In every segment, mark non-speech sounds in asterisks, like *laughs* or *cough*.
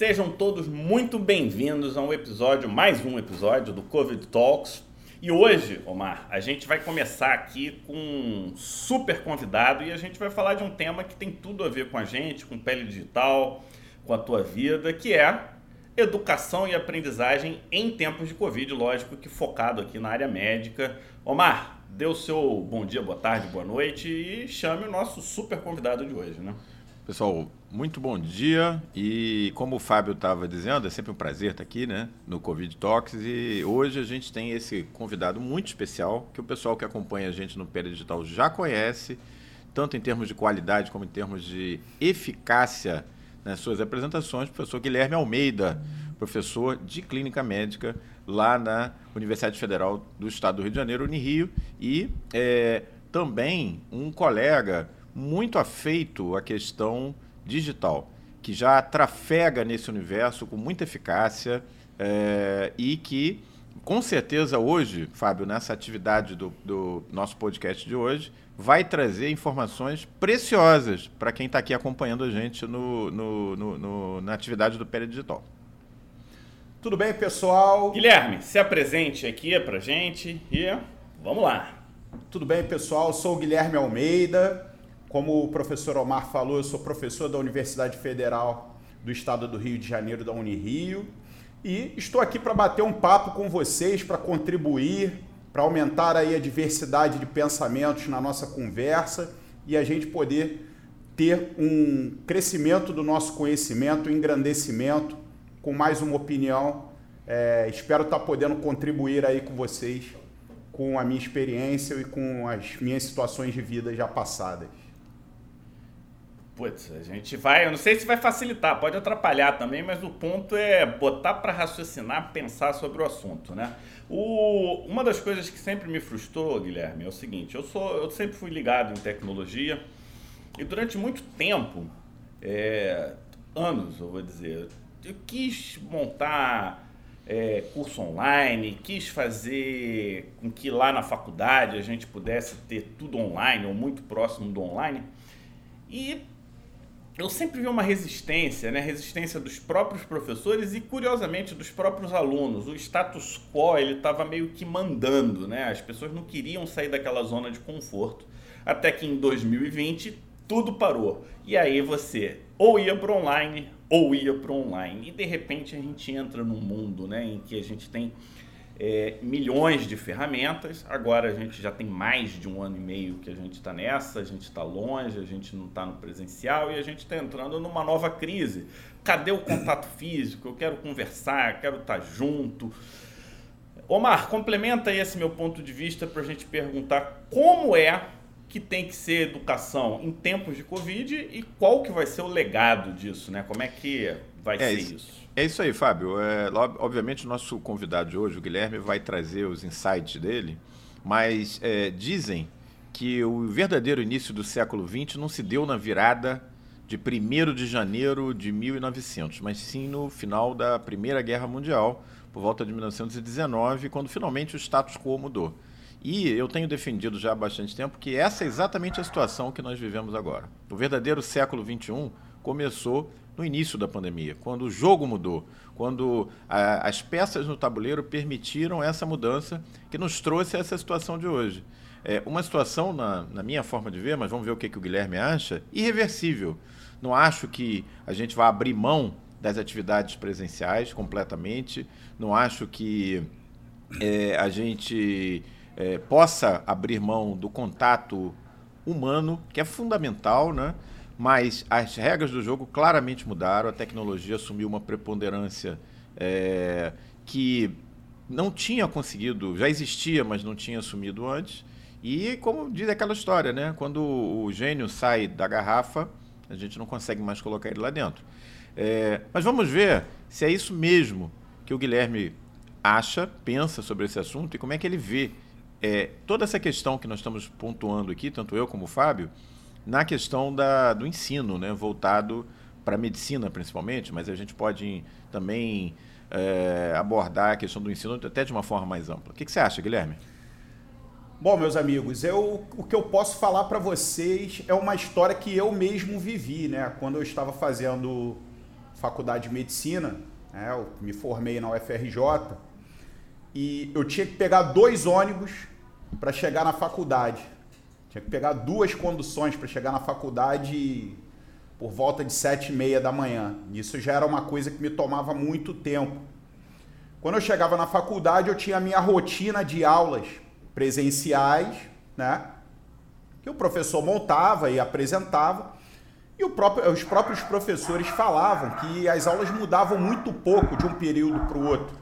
Sejam todos muito bem-vindos a um episódio, mais um episódio do Covid Talks. E hoje, Omar, a gente vai começar aqui com um super convidado e a gente vai falar de um tema que tem tudo a ver com a gente, com pele digital, com a tua vida, que é educação e aprendizagem em tempos de Covid, lógico que focado aqui na área médica. Omar, dê o seu bom dia, boa tarde, boa noite e chame o nosso super convidado de hoje, né? Pessoal, muito bom dia. E como o Fábio estava dizendo, é sempre um prazer estar aqui né, no Covid Talks. E hoje a gente tem esse convidado muito especial que o pessoal que acompanha a gente no Pé Digital já conhece, tanto em termos de qualidade como em termos de eficácia nas suas apresentações, o professor Guilherme Almeida, professor de Clínica Médica lá na Universidade Federal do Estado do Rio de Janeiro, Unirio, e é, também um colega muito afeito à questão digital, que já trafega nesse universo com muita eficácia é, e que, com certeza, hoje, Fábio, nessa atividade do, do nosso podcast de hoje, vai trazer informações preciosas para quem está aqui acompanhando a gente no, no, no, na atividade do Pé Digital. Tudo bem, pessoal? Guilherme, se apresente aqui para gente e vamos lá. Tudo bem, pessoal? Sou o Guilherme Almeida, como o professor Omar falou, eu sou professor da Universidade Federal do Estado do Rio de Janeiro, da Unirio, e estou aqui para bater um papo com vocês, para contribuir, para aumentar aí a diversidade de pensamentos na nossa conversa e a gente poder ter um crescimento do nosso conhecimento, um engrandecimento, com mais uma opinião. É, espero estar podendo contribuir aí com vocês, com a minha experiência e com as minhas situações de vida já passadas. Putz, a gente vai, eu não sei se vai facilitar, pode atrapalhar também, mas o ponto é botar para raciocinar, pensar sobre o assunto, né? O, uma das coisas que sempre me frustrou, Guilherme, é o seguinte: eu sou, eu sempre fui ligado em tecnologia e durante muito tempo, é, anos, eu vou dizer, eu quis montar é, curso online, quis fazer com que lá na faculdade a gente pudesse ter tudo online ou muito próximo do online. E eu sempre vi uma resistência, né? Resistência dos próprios professores e, curiosamente, dos próprios alunos. O status quo ele estava meio que mandando, né? As pessoas não queriam sair daquela zona de conforto. Até que em 2020 tudo parou. E aí você ou ia para online ou ia para online. E de repente a gente entra num mundo, né, em que a gente tem é, milhões de ferramentas. Agora a gente já tem mais de um ano e meio que a gente está nessa, a gente está longe, a gente não está no presencial e a gente está entrando numa nova crise. Cadê o contato *clears throat* físico? Eu quero conversar, quero estar tá junto. Omar, complementa esse meu ponto de vista para a gente perguntar como é que tem que ser educação em tempos de Covid e qual que vai ser o legado disso, né? Como é que vai é ser isso? É isso aí, Fábio. É, obviamente, o nosso convidado de hoje, o Guilherme, vai trazer os insights dele, mas é, dizem que o verdadeiro início do século XX não se deu na virada de 1 de janeiro de 1900, mas sim no final da Primeira Guerra Mundial, por volta de 1919, quando finalmente o status quo mudou. E eu tenho defendido já há bastante tempo que essa é exatamente a situação que nós vivemos agora. O verdadeiro século XXI começou no início da pandemia, quando o jogo mudou, quando a, as peças no tabuleiro permitiram essa mudança que nos trouxe essa situação de hoje. É uma situação, na, na minha forma de ver, mas vamos ver o que, que o Guilherme acha, irreversível. Não acho que a gente vá abrir mão das atividades presenciais completamente, não acho que é, a gente é, possa abrir mão do contato humano, que é fundamental, né? Mas as regras do jogo claramente mudaram, a tecnologia assumiu uma preponderância é, que não tinha conseguido, já existia, mas não tinha assumido antes. E como diz aquela história, né? Quando o gênio sai da garrafa, a gente não consegue mais colocar ele lá dentro. É, mas vamos ver se é isso mesmo que o Guilherme acha, pensa sobre esse assunto e como é que ele vê é, toda essa questão que nós estamos pontuando aqui, tanto eu como o Fábio, na questão da, do ensino, né, voltado para a medicina principalmente, mas a gente pode também é, abordar a questão do ensino até de uma forma mais ampla. O que, que você acha, Guilherme? Bom, meus amigos, eu, o que eu posso falar para vocês é uma história que eu mesmo vivi, né? Quando eu estava fazendo faculdade de medicina, né? eu me formei na UFRJ, e eu tinha que pegar dois ônibus para chegar na faculdade. Tinha que pegar duas conduções para chegar na faculdade por volta de sete e meia da manhã. Isso já era uma coisa que me tomava muito tempo. Quando eu chegava na faculdade, eu tinha a minha rotina de aulas presenciais, né? Que o professor montava e apresentava. E próprio, os próprios professores falavam que as aulas mudavam muito pouco de um período para o outro.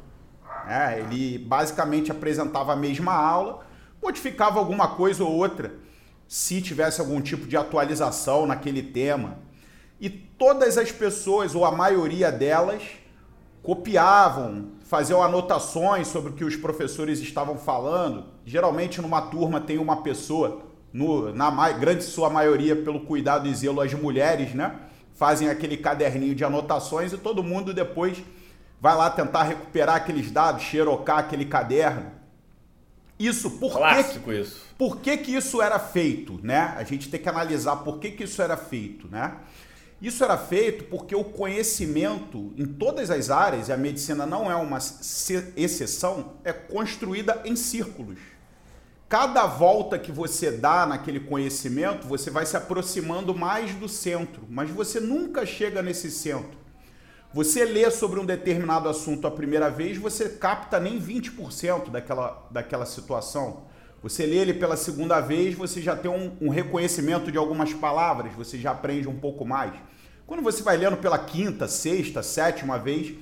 É, ele basicamente apresentava a mesma aula, modificava alguma coisa ou outra, se tivesse algum tipo de atualização naquele tema. E todas as pessoas, ou a maioria delas, copiavam, faziam anotações sobre o que os professores estavam falando. Geralmente, numa turma, tem uma pessoa, no, na grande sua maioria, pelo cuidado e zelo, as mulheres, né? Fazem aquele caderninho de anotações e todo mundo depois vai lá tentar recuperar aqueles dados, xerocar aquele caderno. Isso, por Clássico que, isso. Por que, que isso era feito, né? A gente tem que analisar por que, que isso era feito, né? Isso era feito porque o conhecimento em todas as áreas, e a medicina não é uma exceção, é construída em círculos. Cada volta que você dá naquele conhecimento, você vai se aproximando mais do centro, mas você nunca chega nesse centro. Você lê sobre um determinado assunto a primeira vez, você capta nem 20% daquela, daquela situação. Você lê ele pela segunda vez, você já tem um, um, reconhecimento de algumas palavras, você já aprende um pouco mais. Quando você vai lendo pela quinta, sexta, sétima vez,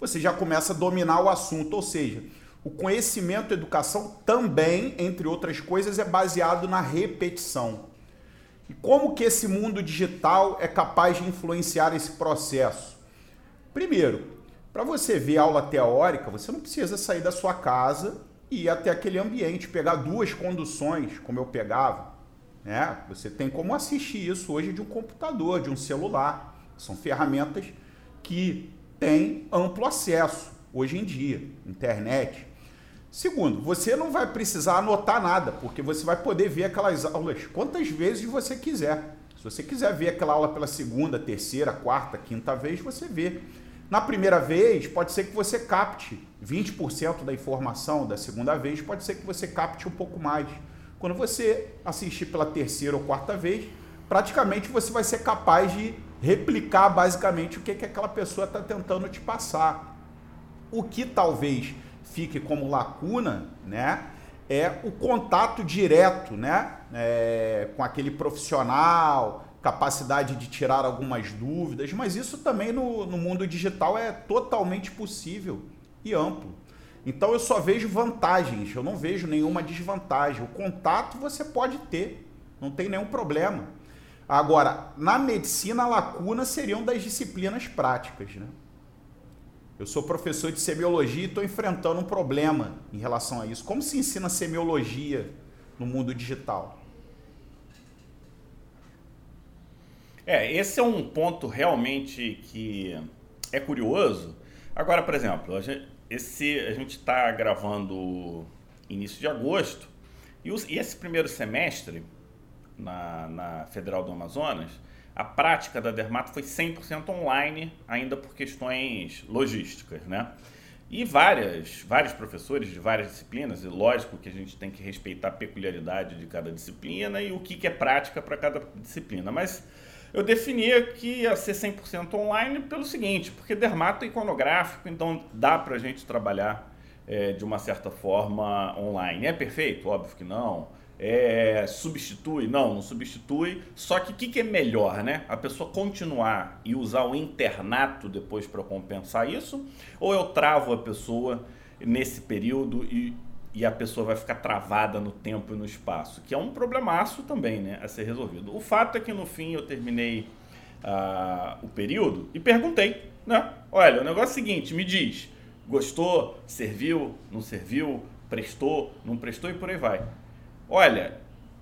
você já começa a dominar o assunto. Ou seja, o conhecimento e educação também, entre outras coisas, é baseado na repetição. E como que esse mundo digital é capaz de influenciar esse processo? Primeiro, para você ver aula teórica, você não precisa sair da sua casa e ir até aquele ambiente, pegar duas conduções, como eu pegava. Né? Você tem como assistir isso hoje de um computador, de um celular. São ferramentas que têm amplo acesso hoje em dia, internet. Segundo, você não vai precisar anotar nada, porque você vai poder ver aquelas aulas quantas vezes você quiser. Se você quiser ver aquela aula pela segunda, terceira, quarta, quinta vez, você vê. Na primeira vez, pode ser que você capte 20% da informação, da segunda vez, pode ser que você capte um pouco mais. Quando você assistir pela terceira ou quarta vez, praticamente você vai ser capaz de replicar basicamente o que, que aquela pessoa está tentando te passar. O que talvez fique como lacuna, né? É o contato direto, né? É, com aquele profissional, capacidade de tirar algumas dúvidas, mas isso também no, no mundo digital é totalmente possível e amplo. Então eu só vejo vantagens, eu não vejo nenhuma desvantagem. O contato você pode ter, não tem nenhum problema. Agora, na medicina, a lacuna seriam das disciplinas práticas. Né? Eu sou professor de semiologia e estou enfrentando um problema em relação a isso. Como se ensina semiologia no mundo digital? É, esse é um ponto realmente que é curioso. Agora, por exemplo, a gente, esse, a gente está gravando início de agosto e, os, e, esse primeiro semestre na, na Federal do Amazonas, a prática da Dermato foi 100% online, ainda por questões logísticas, né? E várias, vários professores de várias disciplinas, e lógico que a gente tem que respeitar a peculiaridade de cada disciplina e o que, que é prática para cada disciplina, mas eu definia que ia ser 100% online pelo seguinte, porque dermato é iconográfico, então dá para a gente trabalhar é, de uma certa forma online. É perfeito? Óbvio que não. É, substitui? Não, não substitui. Só que o que, que, é melhor, né? A pessoa continuar e usar o internato depois para compensar isso? Ou eu travo a pessoa nesse período e e a pessoa vai ficar travada no tempo e no espaço, que é um problemaço também né, a ser resolvido. O fato é que no fim eu terminei uh, o período e perguntei, né? Olha, o negócio é o seguinte, me diz, gostou, serviu, não serviu, prestou, não prestou e por aí vai. Olha,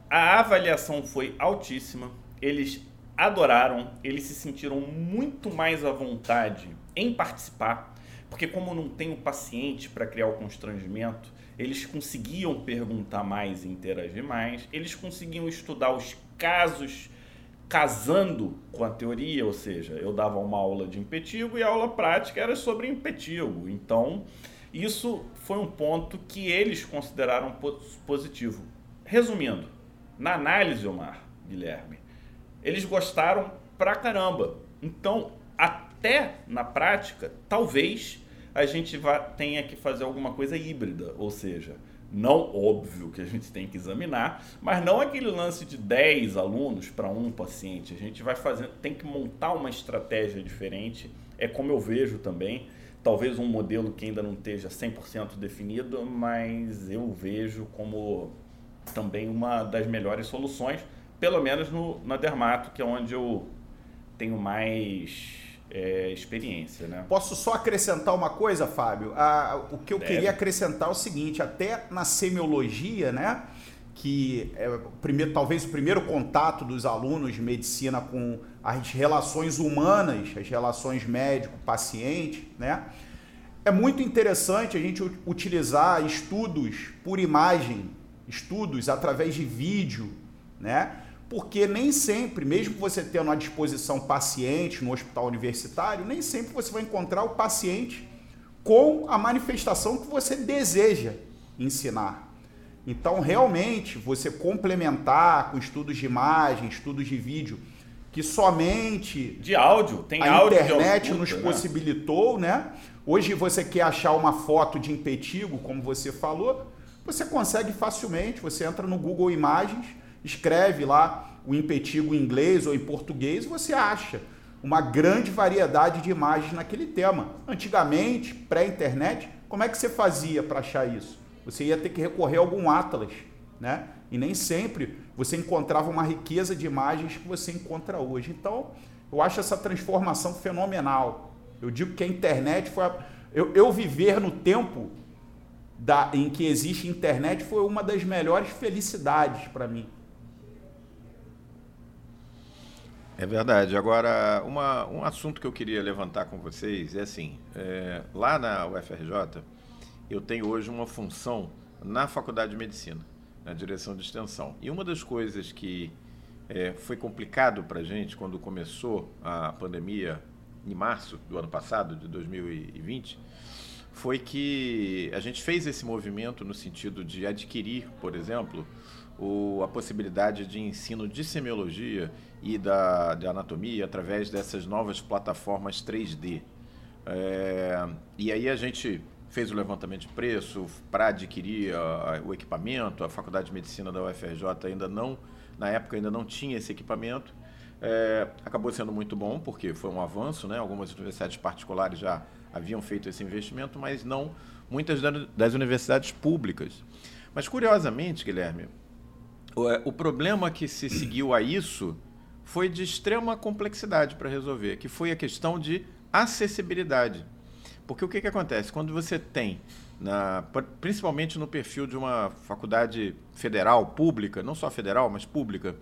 a avaliação foi altíssima, eles adoraram, eles se sentiram muito mais à vontade em participar, porque como não tem o paciente para criar o constrangimento, eles conseguiam perguntar mais e interagir mais, eles conseguiam estudar os casos casando com a teoria, ou seja, eu dava uma aula de impetigo e a aula prática era sobre impetigo. Então, isso foi um ponto que eles consideraram positivo. Resumindo, na análise, Omar, Guilherme, eles gostaram pra caramba. Então, até na prática, talvez a gente vá, tenha que fazer alguma coisa híbrida, ou seja, não óbvio que a gente tem que examinar, mas não aquele lance de 10 alunos para um paciente. A gente vai fazer, tem que montar uma estratégia diferente. É como eu vejo também, talvez um modelo que ainda não esteja 100% definido, mas eu vejo como também uma das melhores soluções, pelo menos no, na Dermato, que é onde eu tenho mais é, experiência. Né? Posso só acrescentar uma coisa, Fábio? Ah, o que eu Deve. queria acrescentar é o seguinte: até na semiologia, né? que é primeiro, talvez o primeiro contato dos alunos de medicina com as relações humanas, as relações médico-paciente, né? É muito interessante a gente utilizar estudos por imagem, estudos através de vídeo, né? Porque nem sempre, mesmo você tendo à disposição paciente no hospital universitário, nem sempre você vai encontrar o paciente com a manifestação que você deseja ensinar. Então, realmente, você complementar com estudos de imagem, estudos de vídeo, que somente de áudio, tem a áudio internet nos né? possibilitou, né? Hoje você quer achar uma foto de impetigo, como você falou, você consegue facilmente, você entra no Google Imagens, escreve lá o impetigo em inglês ou em português, você acha uma grande variedade de imagens naquele tema. Antigamente, pré-internet, como é que você fazia para achar isso? Você ia ter que recorrer a algum atlas, né? E nem sempre você encontrava uma riqueza de imagens que você encontra hoje. Então, eu acho essa transformação fenomenal. Eu digo que a internet foi. A... Eu, eu viver no tempo da, em que existe internet foi uma das melhores felicidades para mim. É verdade. Agora, uma, um assunto que eu queria levantar com vocês é assim: é, lá na UFRJ, eu tenho hoje uma função na Faculdade de Medicina, na direção de extensão. E uma das coisas que é, foi complicado para a gente quando começou a pandemia em março do ano passado, de 2020, foi que a gente fez esse movimento no sentido de adquirir, por exemplo, o, a possibilidade de ensino de semiologia e da, de anatomia através dessas novas plataformas 3D. É, e aí a gente fez o levantamento de preço para adquirir a, o equipamento. A Faculdade de Medicina da UFRJ ainda não, na época ainda não tinha esse equipamento. É, acabou sendo muito bom porque foi um avanço, né? Algumas universidades particulares já haviam feito esse investimento, mas não muitas das universidades públicas. Mas curiosamente, Guilherme, o, é, o problema que se seguiu a isso foi de extrema complexidade para resolver, que foi a questão de acessibilidade. Porque o que, que acontece? Quando você tem, na, principalmente no perfil de uma faculdade federal, pública, não só federal, mas pública,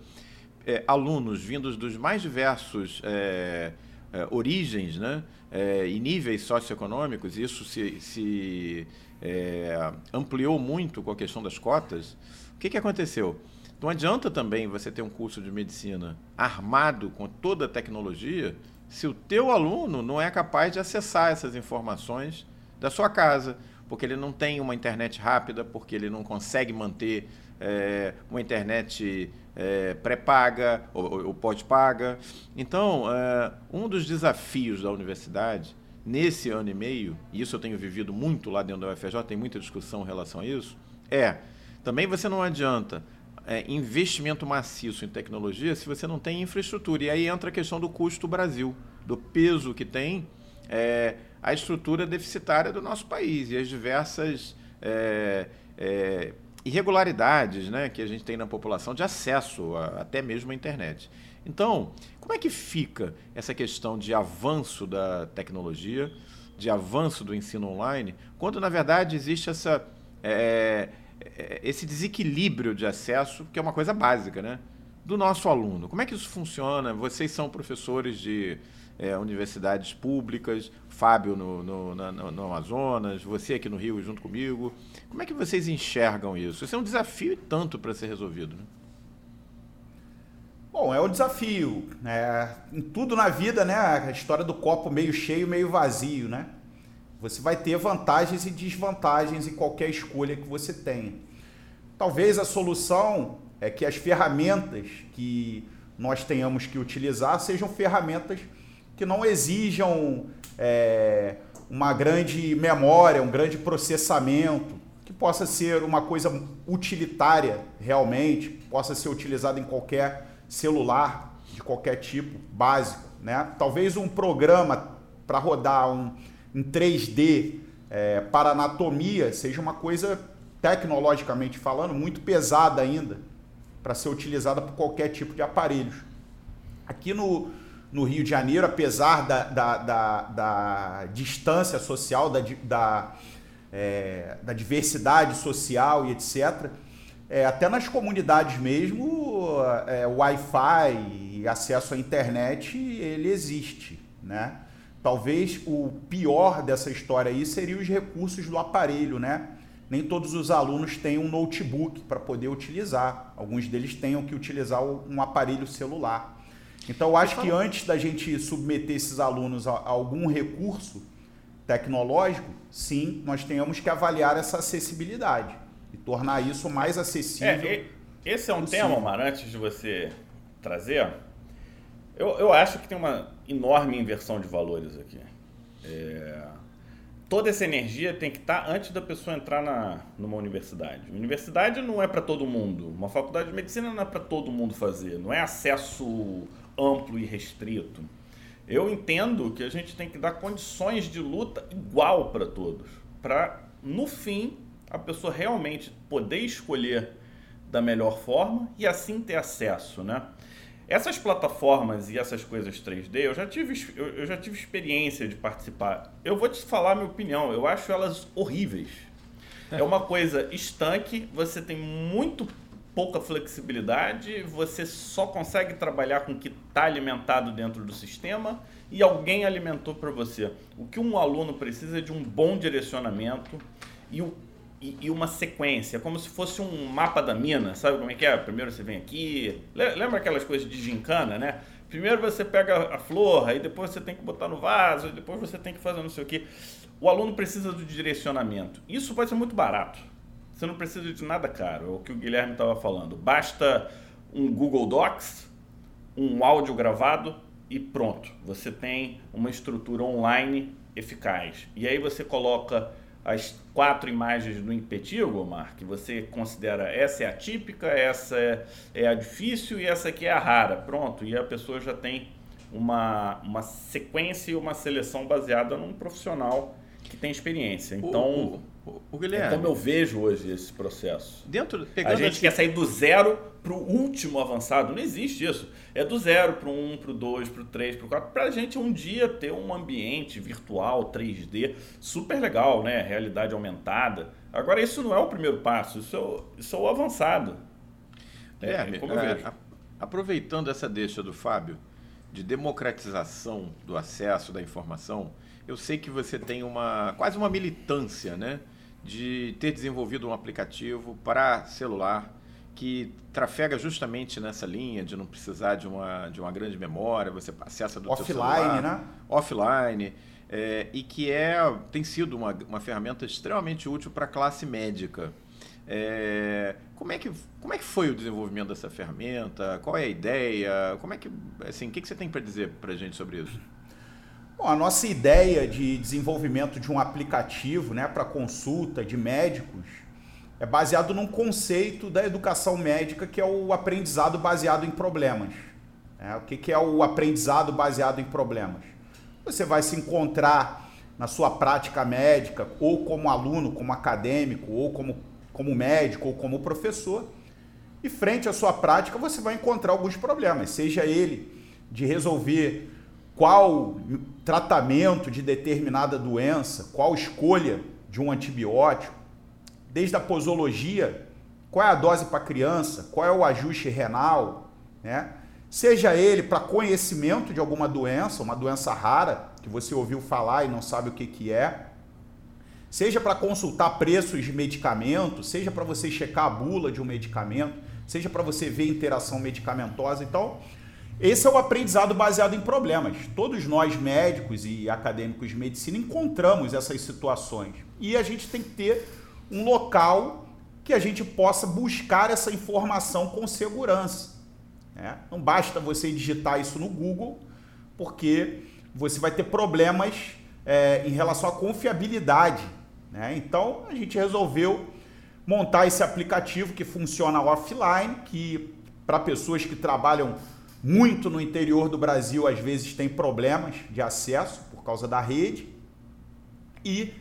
é, alunos vindos dos mais diversos é, é, origens né, é, e níveis socioeconômicos, isso se, se é, ampliou muito com a questão das cotas, o que, que aconteceu? Não adianta também você ter um curso de medicina armado com toda a tecnologia se o teu aluno não é capaz de acessar essas informações da sua casa, porque ele não tem uma internet rápida, porque ele não consegue manter é, uma internet é, pré-paga ou, ou pós-paga. Então, é, um dos desafios da universidade nesse ano e meio, e isso eu tenho vivido muito lá dentro da UFJ, tem muita discussão em relação a isso, é também você não adianta é, investimento maciço em tecnologia se você não tem infraestrutura. E aí entra a questão do custo do Brasil, do peso que tem é, a estrutura deficitária do nosso país e as diversas é, é irregularidades né, que a gente tem na população de acesso a, até mesmo à internet. Então, como é que fica essa questão de avanço da tecnologia, de avanço do ensino online, quando na verdade existe essa é, esse desequilíbrio de acesso, que é uma coisa básica, né? Do nosso aluno. Como é que isso funciona? Vocês são professores de é, universidades públicas, Fábio no, no, na, no, Amazonas, você aqui no Rio junto comigo. Como é que vocês enxergam isso? Isso é um desafio tanto para ser resolvido, né? Bom, é o desafio. É, em tudo na vida, né? A história do copo meio cheio, meio vazio, né? Você vai ter vantagens e desvantagens em qualquer escolha que você tenha. Talvez a solução é que as ferramentas que nós tenhamos que utilizar sejam ferramentas que não exijam é, uma grande memória, um grande processamento, que possa ser uma coisa utilitária realmente, possa ser utilizada em qualquer celular de qualquer tipo, básico. Né? Talvez um programa para rodar um, em 3D é, para anatomia seja uma coisa, tecnologicamente falando, muito pesada ainda para ser utilizada por qualquer tipo de aparelhos. Aqui no, no Rio de Janeiro, apesar da, da, da, da distância social, da, da, é, da diversidade social e etc., é, até nas comunidades mesmo, é, Wi-Fi e acesso à internet, ele existe, né? Talvez o pior dessa história aí seria os recursos do aparelho, né? Nem todos os alunos têm um notebook para poder utilizar. Alguns deles tenham que utilizar um aparelho celular. Então, eu acho que antes da gente submeter esses alunos a algum recurso tecnológico, sim, nós tenhamos que avaliar essa acessibilidade e tornar isso mais acessível. É, esse é um possível. tema, Omar, antes de você trazer. Eu, eu acho que tem uma enorme inversão de valores aqui. É, toda essa energia tem que estar antes da pessoa entrar na, numa universidade. Universidade não é para todo mundo. Uma faculdade de medicina não é para todo mundo fazer. Não é acesso amplo e restrito. Eu entendo que a gente tem que dar condições de luta igual para todos, para no fim a pessoa realmente poder escolher da melhor forma e assim ter acesso, né? Essas plataformas e essas coisas 3D, eu já tive, eu já tive experiência de participar. Eu vou te falar a minha opinião, eu acho elas horríveis. É, é uma coisa estanque, você tem muito pouca flexibilidade, você só consegue trabalhar com o que está alimentado dentro do sistema e alguém alimentou para você. O que um aluno precisa é de um bom direcionamento e o e, e, uma sequência, como se fosse um mapa da mina, sabe como é que é? Primeiro você vem aqui, lembra aquelas coisas de gincana, né? Primeiro você pega a flor, aí depois você tem que botar no vaso, e depois você tem que fazer não sei o que. O aluno precisa do direcionamento. Isso pode ser muito barato. Você não precisa de nada caro, é o que o Guilherme estava falando. Basta um Google Docs, um áudio gravado e pronto. Você tem uma estrutura online eficaz. E aí você coloca as quatro imagens do impetigo, Omar, que você considera essa é a típica, essa é, é a difícil e essa aqui é a rara. Pronto, e a pessoa já tem uma, uma sequência e uma seleção baseada num profissional que tem experiência. Então, o, o, o Guilherme, é como eu vejo hoje esse processo. Dentro, a gente quer sair do zero para o último avançado. Não existe isso. É do zero para o um, para o dois, para o três, para o quatro. Para a gente um dia ter um ambiente virtual 3D super legal, né? Realidade aumentada. Agora, isso não é o primeiro passo, isso é o, isso é o avançado. É, é como eu é, vejo. Aproveitando essa deixa do Fábio de democratização do acesso da informação, eu sei que você tem uma quase uma militância, né, de ter desenvolvido um aplicativo para celular que trafega justamente nessa linha de não precisar de uma, de uma grande memória, você acessa do offline, celular, né? Offline, é, e que é, tem sido uma, uma ferramenta extremamente útil para a classe médica. É, como, é que, como é que foi o desenvolvimento dessa ferramenta? Qual é a ideia? Como é que, assim, o que, que você tem para dizer para a gente sobre isso? Bom, a nossa ideia de desenvolvimento de um aplicativo né, para consulta de médicos é baseado num conceito da educação médica que é o aprendizado baseado em problemas. É, o que, que é o aprendizado baseado em problemas? Você vai se encontrar na sua prática médica, ou como aluno, como acadêmico, ou como, como médico, ou como professor, e frente à sua prática você vai encontrar alguns problemas, seja ele de resolver qual tratamento de determinada doença, qual escolha de um antibiótico, desde a posologia, qual é a dose para criança, qual é o ajuste renal, né? Seja ele para conhecimento de alguma doença, uma doença rara que você ouviu falar e não sabe o que, que é, seja para consultar preços de medicamento, seja para você checar a bula de um medicamento, seja para você ver interação medicamentosa. Então, esse é o aprendizado baseado em problemas. Todos nós, médicos e acadêmicos de medicina, encontramos essas situações. E a gente tem que ter um local que a gente possa buscar essa informação com segurança. Né? Não basta você digitar isso no Google, porque você vai ter problemas é, em relação à confiabilidade. Né? Então a gente resolveu montar esse aplicativo que funciona offline, que para pessoas que trabalham muito no interior do Brasil às vezes tem problemas de acesso por causa da rede e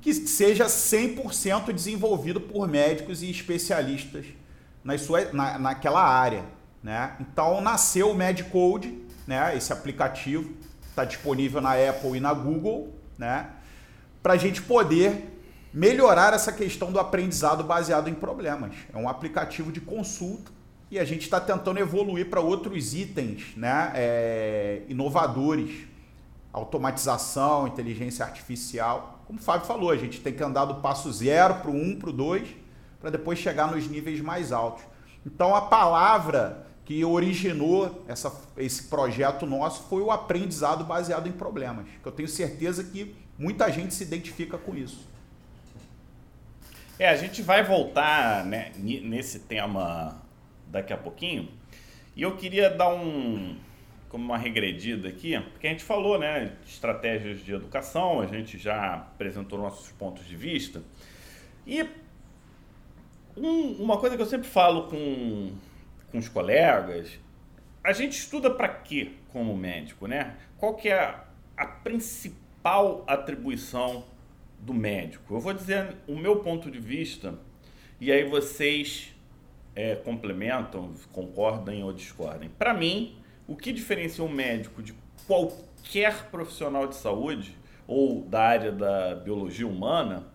que seja 100% desenvolvido por médicos e especialistas nas suas, na, naquela área. Né? Então nasceu o MedCode, né? esse aplicativo está disponível na Apple e na Google, né? para a gente poder melhorar essa questão do aprendizado baseado em problemas. É um aplicativo de consulta e a gente está tentando evoluir para outros itens né? É, inovadores, automatização, inteligência artificial. Como o Fábio falou, a gente tem que andar do passo zero para o um, para o dois, para depois chegar nos níveis mais altos. Então a palavra que originou essa, esse projeto nosso foi o aprendizado baseado em problemas. Que eu tenho certeza que muita gente se identifica com isso. É, a gente vai voltar né, nesse tema daqui a pouquinho. E eu queria dar um como uma regredida aqui, porque a gente falou, né, de estratégias de educação, a gente já apresentou nossos pontos de vista. E um, uma coisa que eu sempre falo com com os colegas, a gente estuda para quê como médico, né? Qual que é a, a principal atribuição do médico? Eu vou dizer o meu ponto de vista e aí vocês é, complementam, concordem ou discordem. Para mim, o que diferencia um médico de qualquer profissional de saúde ou da área da biologia humana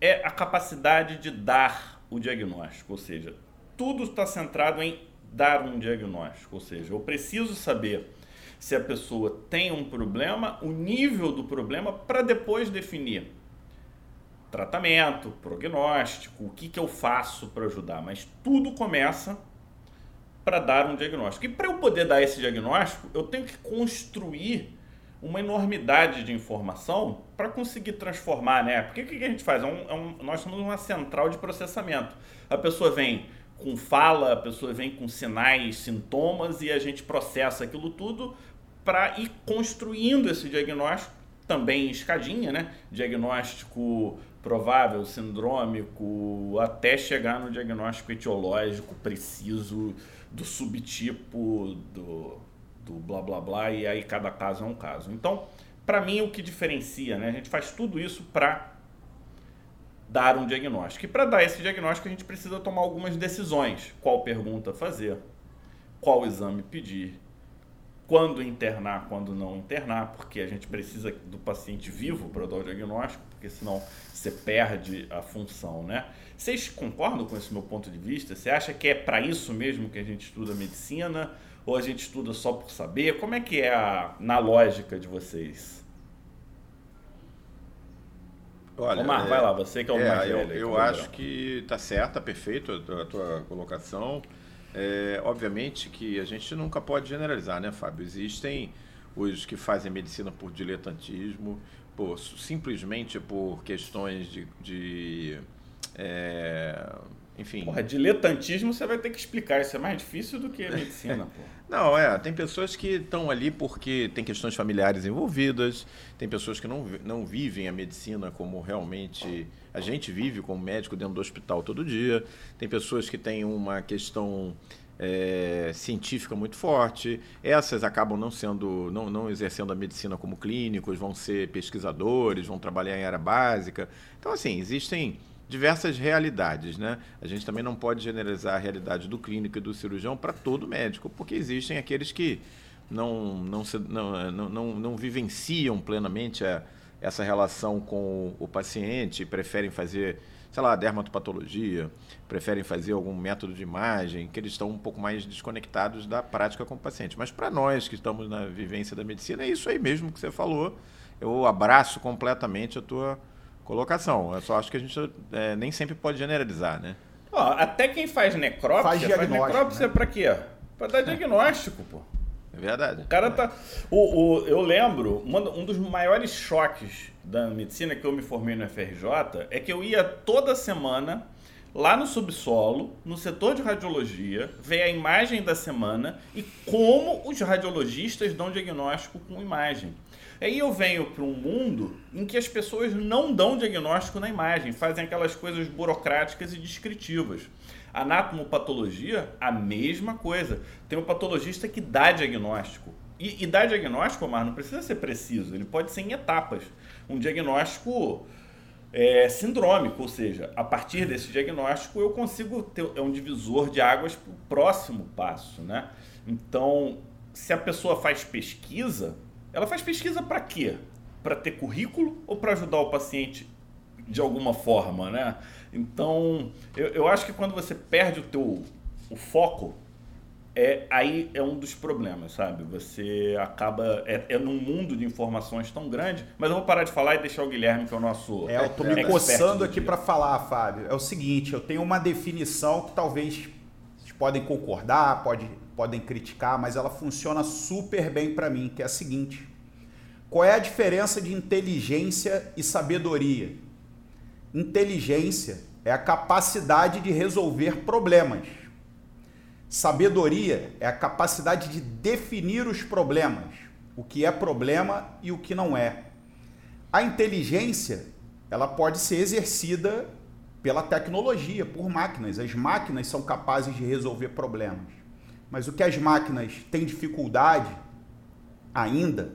é a capacidade de dar o diagnóstico, ou seja, tudo está centrado em dar um diagnóstico, ou seja, eu preciso saber se a pessoa tem um problema, o nível do problema, para depois definir tratamento, prognóstico, o que, que eu faço para ajudar. Mas tudo começa para dar um diagnóstico. E para eu poder dar esse diagnóstico, eu tenho que construir uma enormidade de informação para conseguir transformar, né? Porque o que, a gente faz? É um, é um, nós somos uma central de processamento. A pessoa vem com fala, a pessoa vem com sinais, sintomas e a gente processa aquilo tudo para ir construindo esse diagnóstico também em escadinha, né? Diagnóstico provável, sindrômico, até chegar no diagnóstico etiológico preciso do subtipo do, do blá blá blá e aí cada caso é um caso. Então, para mim o que diferencia, né? A gente faz tudo isso para dar um diagnóstico. E para dar esse diagnóstico, a gente precisa tomar algumas decisões: qual pergunta fazer, qual exame pedir, quando internar, quando não internar, porque a gente precisa do paciente vivo para dar o diagnóstico, porque senão você perde a função, né? Vocês concordam com esse meu ponto de vista? Você acha que é para isso mesmo que a gente estuda medicina? Ou a gente estuda só por saber? Como é que é a, na lógica de vocês? Olha, Omar, é, vai lá, você que é o é, mais velho. Eu, eu acho que está certa, perfeito a tua, a tua colocação. É, obviamente que a gente nunca pode generalizar, né, Fábio? Existem os que fazem medicina por diletantismo, por, simplesmente por questões de, de é, enfim. Porra, diletantismo você vai ter que explicar. Isso é mais difícil do que a *laughs* medicina, pô. Não, é. Tem pessoas que estão ali porque tem questões familiares envolvidas, tem pessoas que não, não vivem a medicina como realmente a gente vive como médico dentro do hospital todo dia. Tem pessoas que têm uma questão é, científica muito forte. Essas acabam não sendo, não, não exercendo a medicina como clínicos, vão ser pesquisadores, vão trabalhar em área básica. Então, assim, existem diversas realidades, né? A gente também não pode generalizar a realidade do clínico e do cirurgião para todo médico, porque existem aqueles que não, não, se, não, não, não, não vivenciam plenamente a, essa relação com o paciente, preferem fazer, sei lá, dermatopatologia, preferem fazer algum método de imagem, que eles estão um pouco mais desconectados da prática com o paciente. Mas para nós que estamos na vivência da medicina, é isso aí mesmo que você falou. Eu abraço completamente a tua colocação. Eu só acho que a gente é, nem sempre pode generalizar, né? Ó, até quem faz necrópsia, Faz faz, necrópsia né? pra quê? Pra dar diagnóstico, pô. É verdade. O cara tá. O, o- eu lembro, uma- um dos maiores choques da medicina que eu me formei no FRJ é que eu ia toda semana lá no subsolo, no setor de radiologia, ver a imagem da semana e como os radiologistas dão diagnóstico com imagem. Aí eu venho para um mundo em que as pessoas não dão diagnóstico na imagem, fazem aquelas coisas burocráticas e descritivas. Anatomopatologia, a mesma coisa. Tem um patologista que dá diagnóstico. E, e dar diagnóstico, Omar, não precisa ser preciso, ele pode ser em etapas. Um diagnóstico é, sindrômico, ou seja, a partir desse diagnóstico eu consigo ter é um divisor de águas para o próximo passo, né? Então, se a pessoa faz pesquisa, ela faz pesquisa para quê? Para ter currículo ou para ajudar o paciente de alguma forma, né? Então, eu, eu acho que quando você perde o teu o foco, é, aí é um dos problemas, sabe? Você acaba. É, é num mundo de informações tão grande. Mas eu vou parar de falar e deixar o Guilherme, que é o nosso. É, eu tô me expert coçando do aqui para falar, Fábio. É o seguinte, eu tenho uma definição que talvez vocês podem concordar, pode, podem criticar, mas ela funciona super bem para mim, que é a seguinte: qual é a diferença de inteligência e sabedoria? Inteligência é a capacidade de resolver problemas. Sabedoria é a capacidade de definir os problemas, o que é problema e o que não é. A inteligência, ela pode ser exercida pela tecnologia, por máquinas. As máquinas são capazes de resolver problemas. Mas o que as máquinas têm dificuldade ainda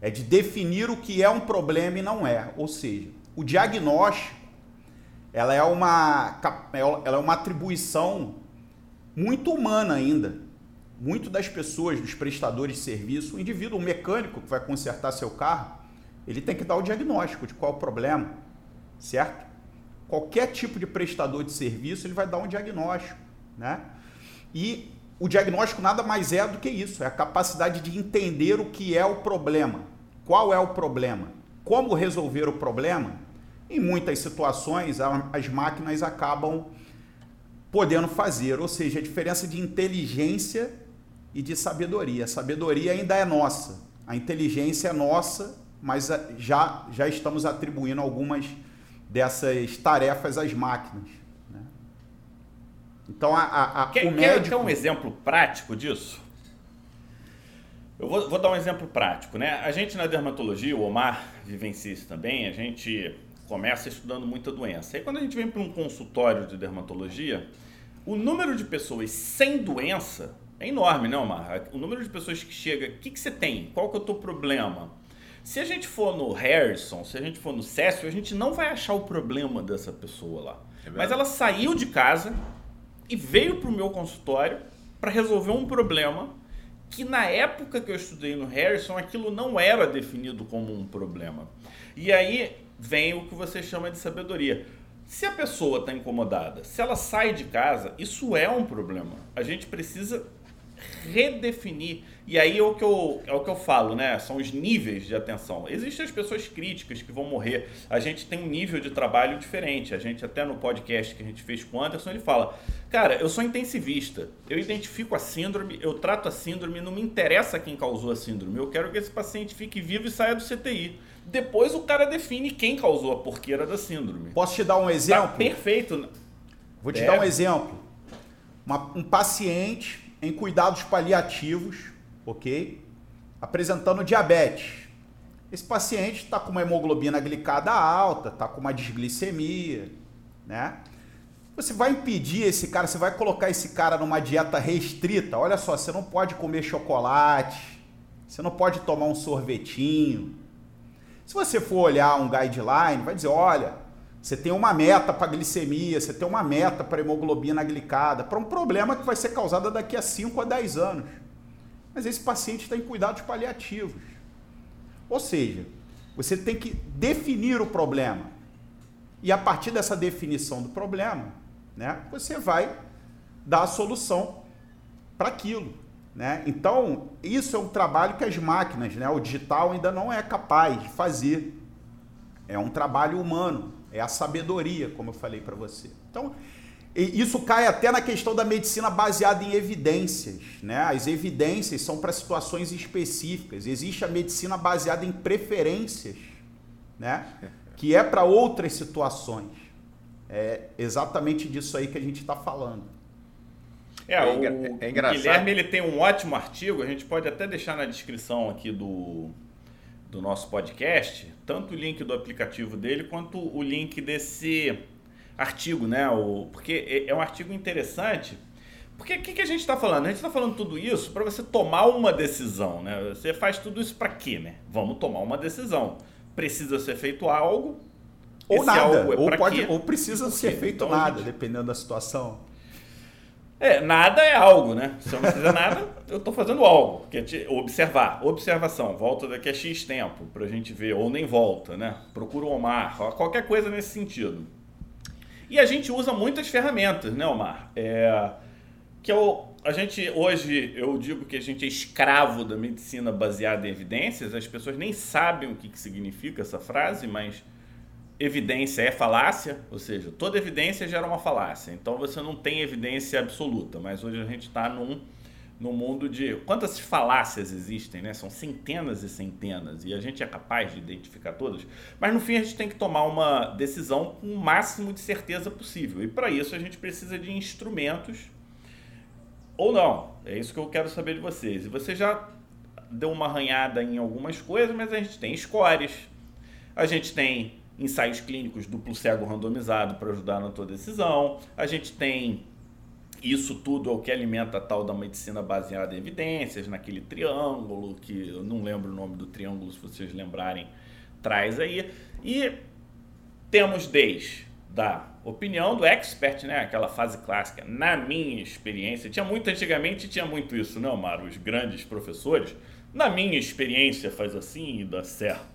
é de definir o que é um problema e não é. Ou seja, o diagnóstico ela é uma, ela é uma atribuição muito humana ainda. Muito das pessoas, dos prestadores de serviço, o indivíduo, o mecânico que vai consertar seu carro, ele tem que dar o diagnóstico de qual é o problema, certo? Qualquer tipo de prestador de serviço, ele vai dar um diagnóstico, né? E o diagnóstico nada mais é do que isso, é a capacidade de entender o que é o problema, qual é o problema, como resolver o problema. Em muitas situações, as máquinas acabam podendo fazer, ou seja, a diferença de inteligência e de sabedoria. A sabedoria ainda é nossa, a inteligência é nossa, mas a- já, já estamos atribuindo algumas dessas tarefas às máquinas. Então, a, a- a- Quer, o médico... quer um exemplo prático disso? Eu vou, vou dar um exemplo prático, né? A gente na dermatologia, o Omar vivencia isso também, a gente começa estudando muita doença. Aí quando a gente vem para um consultório de dermatologia, o número de pessoas sem doença é enorme, né, Omar? O número de pessoas que chega, o que, que você tem? Qual que é o teu problema? Se a gente for no Harrison, se a gente for no Cécio, a gente não vai achar o problema dessa pessoa lá. É. Mas ela saiu de casa e veio para o meu consultório para resolver um problema que na época que eu estudei no Harrison aquilo não era definido como um problema. E aí vem o que você chama de sabedoria. Se a pessoa está incomodada, se ela sai de casa, isso é um problema. A gente precisa redefinir. E aí é o que eu, é o que eu falo, né? São os níveis de atenção. Existem as pessoas críticas que vão morrer. A gente tem um nível de trabalho diferente. A gente, até no podcast que a gente fez com o Anderson, ele fala: Cara, eu sou intensivista. Eu identifico a síndrome, eu trato a síndrome, não me interessa quem causou a síndrome. Eu quero que esse paciente fique vivo e saia do CTI. Depois o cara define quem causou a porqueira da síndrome. Posso te dar um Tá exemplo? perfeito. Vou te É. dar um exemplo. Uma- um paciente em cuidados paliativos, ok? Apresentando diabetes. Esse paciente está com uma hemoglobina glicada alta, está com uma desglicemia, né? Você vai impedir esse cara, você vai colocar esse cara numa dieta restrita. Olha só, você não pode comer chocolate, você não pode tomar um sorvetinho. Se você for olhar um guideline, vai dizer, olha, você tem uma meta para glicemia, você tem uma meta para hemoglobina glicada, para um problema que vai ser causado daqui a 5 a 10 anos. Mas esse paciente está em cuidados paliativos. Ou seja, você tem que definir o problema. E a partir dessa definição do problema, né, você vai dar a solução para aquilo. Né? Então, isso é um trabalho que as máquinas, né, o digital ainda não é capaz de fazer. É um trabalho humano, é a sabedoria, como eu falei para você. Então, isso cai até na questão da medicina baseada em evidências. Né? As evidências são para situações específicas. Existe a medicina baseada em preferências, né? que é para outras situações. É exatamente disso aí que a gente está falando. É, é o, é o Guilherme ele tem um ótimo artigo, a gente pode até deixar na descrição aqui do, do nosso podcast, tanto o link do aplicativo dele quanto o link desse artigo, né? O, porque é, é um artigo interessante. Porque o que, que, a gente está falando? A gente está falando tudo isso para você tomar uma decisão, né? Você faz tudo isso para quê, né? Vamos tomar uma decisão. Precisa ser feito algo. Ou nada. É ou, pode, ou precisa ser feito então, nada, gente... dependendo da situação. É, nada é algo, né? Se eu não fizer nada, *laughs* eu estou fazendo algo. Que é observar. Observação. Volta daqui a X tempo para a gente ver. Ou nem volta, né? Procura o Omar. Qualquer coisa nesse sentido. E a gente usa muitas ferramentas, né, Omar? É, que eu, a gente, hoje, eu digo que a gente é escravo da medicina baseada em evidências. As pessoas nem sabem o que, que significa essa frase, mas evidência é falácia, ou seja, toda evidência gera uma falácia. Então você não tem evidência absoluta, mas hoje a gente está num no mundo de quantas falácias existem, né? São centenas e centenas e a gente é capaz de identificar todas, mas no fim a gente tem que tomar uma decisão com o máximo de certeza possível. E para isso a gente precisa de instrumentos ou não. É isso que eu quero saber de vocês. E você já deu uma arranhada em algumas coisas, mas a gente tem scores, a gente tem ensaios clínicos duplo cego randomizado para ajudar na tua decisão, a gente tem isso tudo é o que alimenta a tal da medicina baseada em evidências, naquele triângulo, que eu não lembro o nome do triângulo, se vocês lembrarem, traz aí. E temos desde da opinião do expert, né? Aquela fase clássica, na minha experiência. Tinha muito antigamente, tinha muito isso, não, Mário? Os grandes professores. Na minha experiência faz assim e dá certo.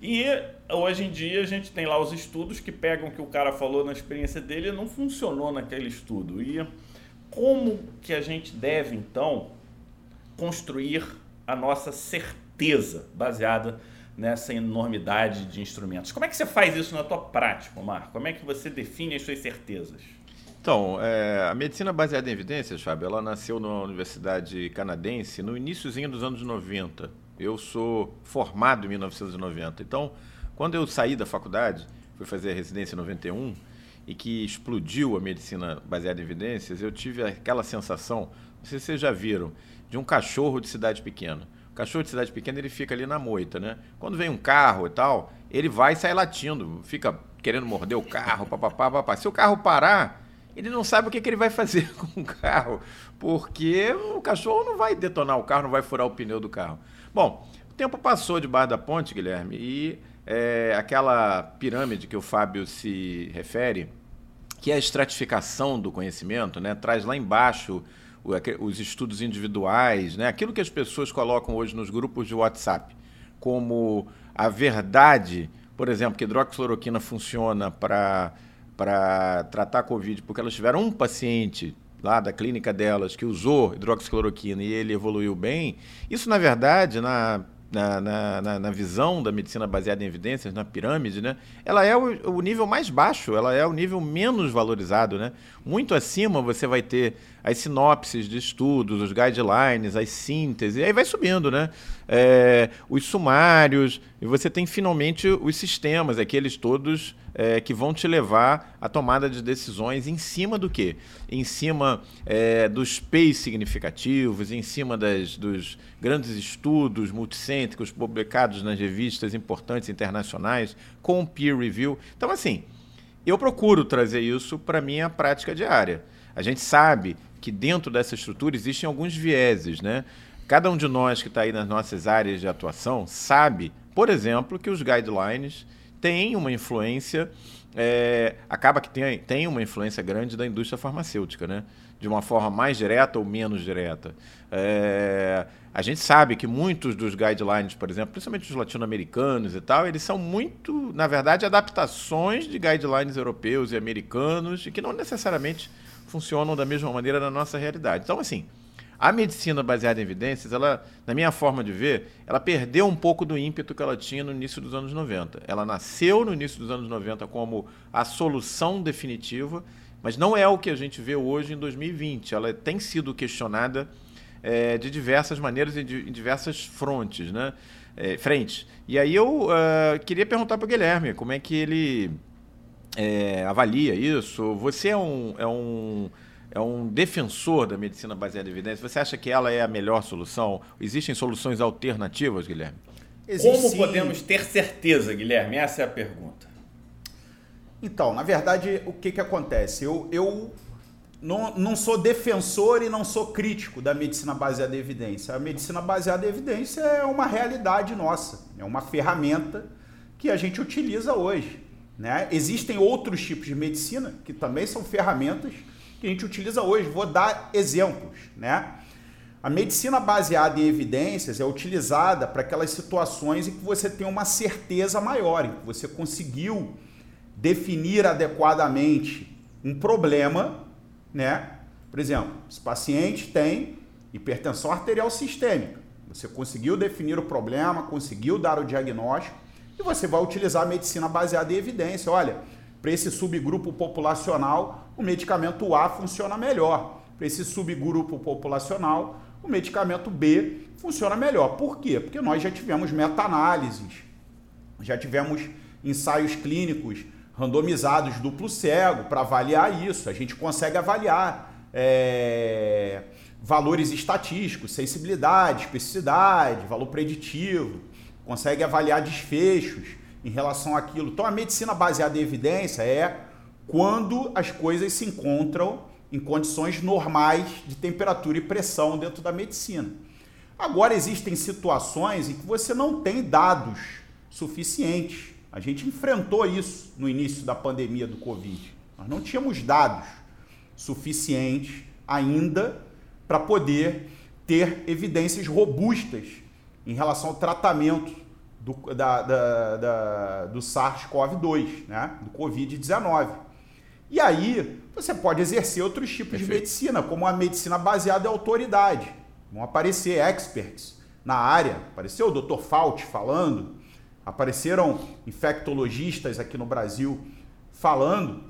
E hoje em dia a gente tem lá os estudos que pegam o que o cara falou na experiência dele e não funcionou naquele estudo. E como que a gente deve, então, construir a nossa certeza baseada nessa enormidade de instrumentos? Como é que você faz isso na tua prática, Marco? Como é que você define as suas certezas? Então, é, a medicina baseada em evidências, Fábio, ela nasceu na Universidade Canadense no iníciozinho dos anos 90. Eu sou formado em 1990. Então, quando eu saí da faculdade, fui fazer a residência em 91, e que explodiu a medicina baseada em evidências, eu tive aquela sensação, não sei se vocês já viram, de um cachorro de cidade pequena. O cachorro de cidade pequena ele fica ali na moita, né? Quando vem um carro e tal, ele vai e sai latindo, fica querendo morder o carro, papapá, papá. Se o carro parar, ele não sabe o que, que ele vai fazer *laughs* com o carro, porque o cachorro não vai detonar o carro, não vai furar o pneu do carro. Bom, o tempo passou debaixo da ponte, Guilherme, e é, aquela pirâmide que o Fábio se refere, que é a estratificação do conhecimento, né? traz lá embaixo os estudos individuais, né? aquilo que as pessoas colocam hoje nos grupos de WhatsApp como a verdade, por exemplo, que hidroxicloroquina funciona para tratar a Covid, porque elas tiveram um paciente lá da clínica delas que usou hidroxicloroquina e ele evoluiu bem, isso na verdade, na na, na, na, visão da medicina baseada em evidências, na pirâmide, né, ela é o, o, nível mais baixo, ela é o nível menos valorizado. Né? Muito acima você vai ter as sinopses de estudos, os guidelines, as sínteses, e aí vai subindo, né? É, os sumários, e você tem finalmente os sistemas, aqueles todos é, que vão te levar à tomada de decisões em cima do quê? Em cima é, dos PEIs significativos, em cima das, dos grandes estudos multicêntricos publicados nas revistas importantes internacionais, com peer review. Então, assim, eu procuro trazer isso para a minha prática diária. A gente sabe que dentro dessa estrutura existem alguns vieses, né? Cada um de nós que está aí nas nossas áreas de atuação sabe, por exemplo, que os guidelines tem uma influência, é, acaba que tem, tem uma influência grande da indústria farmacêutica, né? de uma forma mais direta ou menos direta. É, a gente sabe que muitos dos guidelines, por exemplo, principalmente os latino-americanos e tal, eles são muito, na verdade, adaptações de guidelines europeus e americanos e que não necessariamente funcionam da mesma maneira na nossa realidade. Então, assim, a medicina baseada em evidências, ela, na minha forma de ver, ela perdeu um pouco do ímpeto que ela tinha no início dos anos 90. Ela nasceu no início dos anos 90 como a solução definitiva, Mas não é o que a gente vê hoje em 2020. Ela tem sido questionada é, de diversas maneiras e em diversas frontes, né? É, frentes. E aí eu uh, queria perguntar para o Guilherme como é que ele é, avalia isso. Você é um, é, um, é um defensor da medicina baseada em evidência? Você acha que ela é a melhor solução? Existem soluções alternativas, Guilherme? Existe, Como podemos ter certeza, Guilherme? Essa é a pergunta. Então, na verdade, o que, que acontece? Eu, eu não, não sou defensor e não sou crítico da medicina baseada em evidência. A medicina baseada em evidência é uma realidade nossa, é uma ferramenta que a gente utiliza hoje. Né? Existem outros tipos de medicina que também são ferramentas que a gente utiliza hoje. Vou dar exemplos. Né? A medicina baseada em evidências é utilizada para aquelas situações em que você tem uma certeza maior, em que você conseguiu definir adequadamente um problema, né? Por exemplo, esse paciente tem hipertensão arterial sistêmica. Você conseguiu definir o problema, conseguiu dar o diagnóstico e você vai utilizar a medicina baseada em evidência. Olha, para esse subgrupo populacional, o medicamento A funciona melhor. Para esse subgrupo populacional, o medicamento B funciona melhor. Por quê? Porque nós já tivemos meta-análises, já tivemos ensaios clínicos randomizados duplo cego para avaliar isso. A gente consegue avaliar é, valores estatísticos, sensibilidade, especificidade, valor preditivo, consegue avaliar desfechos em relação àquilo. Então a medicina baseada em evidência é quando as coisas se encontram em condições normais de temperatura e pressão dentro da medicina. Agora existem situações em que você não tem dados suficientes a gente enfrentou isso no início da pandemia do Covid. Nós não tínhamos dados suficientes ainda para poder ter evidências robustas em relação ao tratamento do, da, da, da, do SARS-CoV-2, né? do Covid-19. E aí você pode exercer outros tipos Perfeito. de medicina, como a medicina baseada em autoridade. Vão aparecer experts na área. Apareceu o Dr. Fauci falando, Apareceram infectologistas aqui no Brasil falando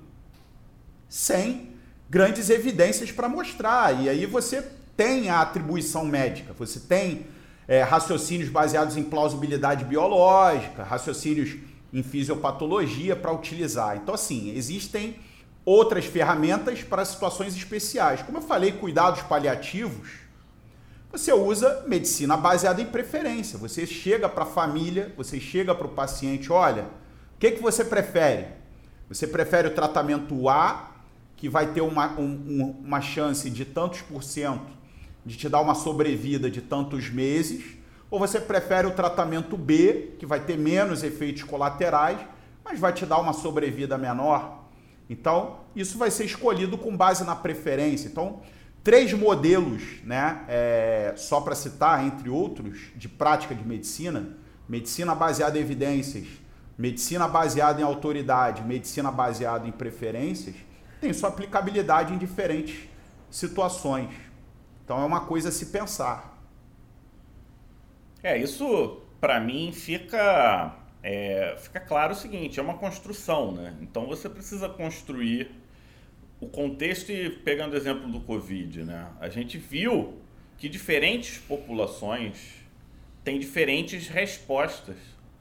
sem grandes evidências para mostrar. E aí você tem a atribuição médica, você tem é, raciocínios baseados em plausibilidade biológica, raciocínios em fisiopatologia para utilizar. Então, assim, existem outras ferramentas para situações especiais. Como eu falei, cuidados paliativos você usa medicina baseada em preferência. Você chega para a família, você chega para o paciente, olha, o que, que você prefere? Você prefere o tratamento A, que vai ter uma, um, uma chance de tantos por cento de te dar uma sobrevida de tantos meses, ou você prefere o tratamento B, que vai ter menos efeitos colaterais, mas vai te dar uma sobrevida menor? Então, isso vai ser escolhido com base na preferência. Então, três modelos, né, é, só para citar, entre outros, de prática de medicina: medicina baseada em evidências, medicina baseada em autoridade, medicina baseada em preferências, tem sua aplicabilidade em diferentes situações. Então é uma coisa a se pensar. É, isso para mim fica, é, fica claro o seguinte: é uma construção, né? Então você precisa construir o contexto e pegando o exemplo do Covid, né? A gente viu que diferentes populações têm diferentes respostas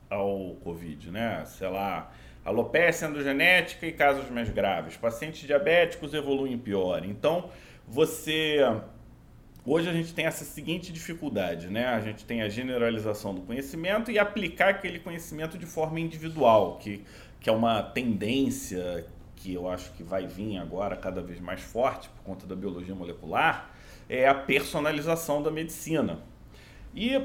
ao Covid, né? Sei lá, alopecia endogenética e casos mais graves. Pacientes diabéticos evoluem pior. Então, você Hoje a gente tem essa seguinte dificuldade, né? A gente tem a generalização do conhecimento e aplicar aquele conhecimento de forma individual, que, que é uma tendência que eu acho que vai vir agora cada vez mais forte por conta da biologia molecular, é a personalização da medicina. E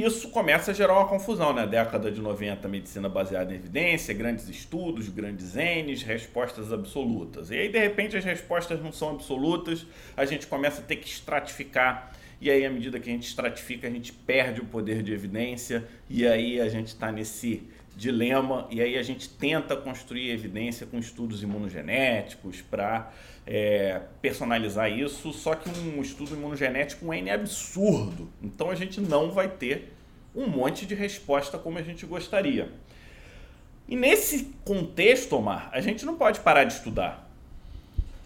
isso começa a gerar uma confusão, né? Década de 90, medicina baseada em evidência, grandes estudos, grandes N's, respostas absolutas. E aí, de repente, as respostas não são absolutas, a gente começa a ter que estratificar. E aí, à medida que a gente estratifica, a gente perde o poder de evidência, e aí a gente está nesse dilema, e aí a gente tenta construir evidência com estudos imunogenéticos para é, personalizar isso, só que um estudo imunogenético um N é absurdo, então a gente não vai ter um monte de resposta como a gente gostaria. E nesse contexto, Omar, a gente não pode parar de estudar.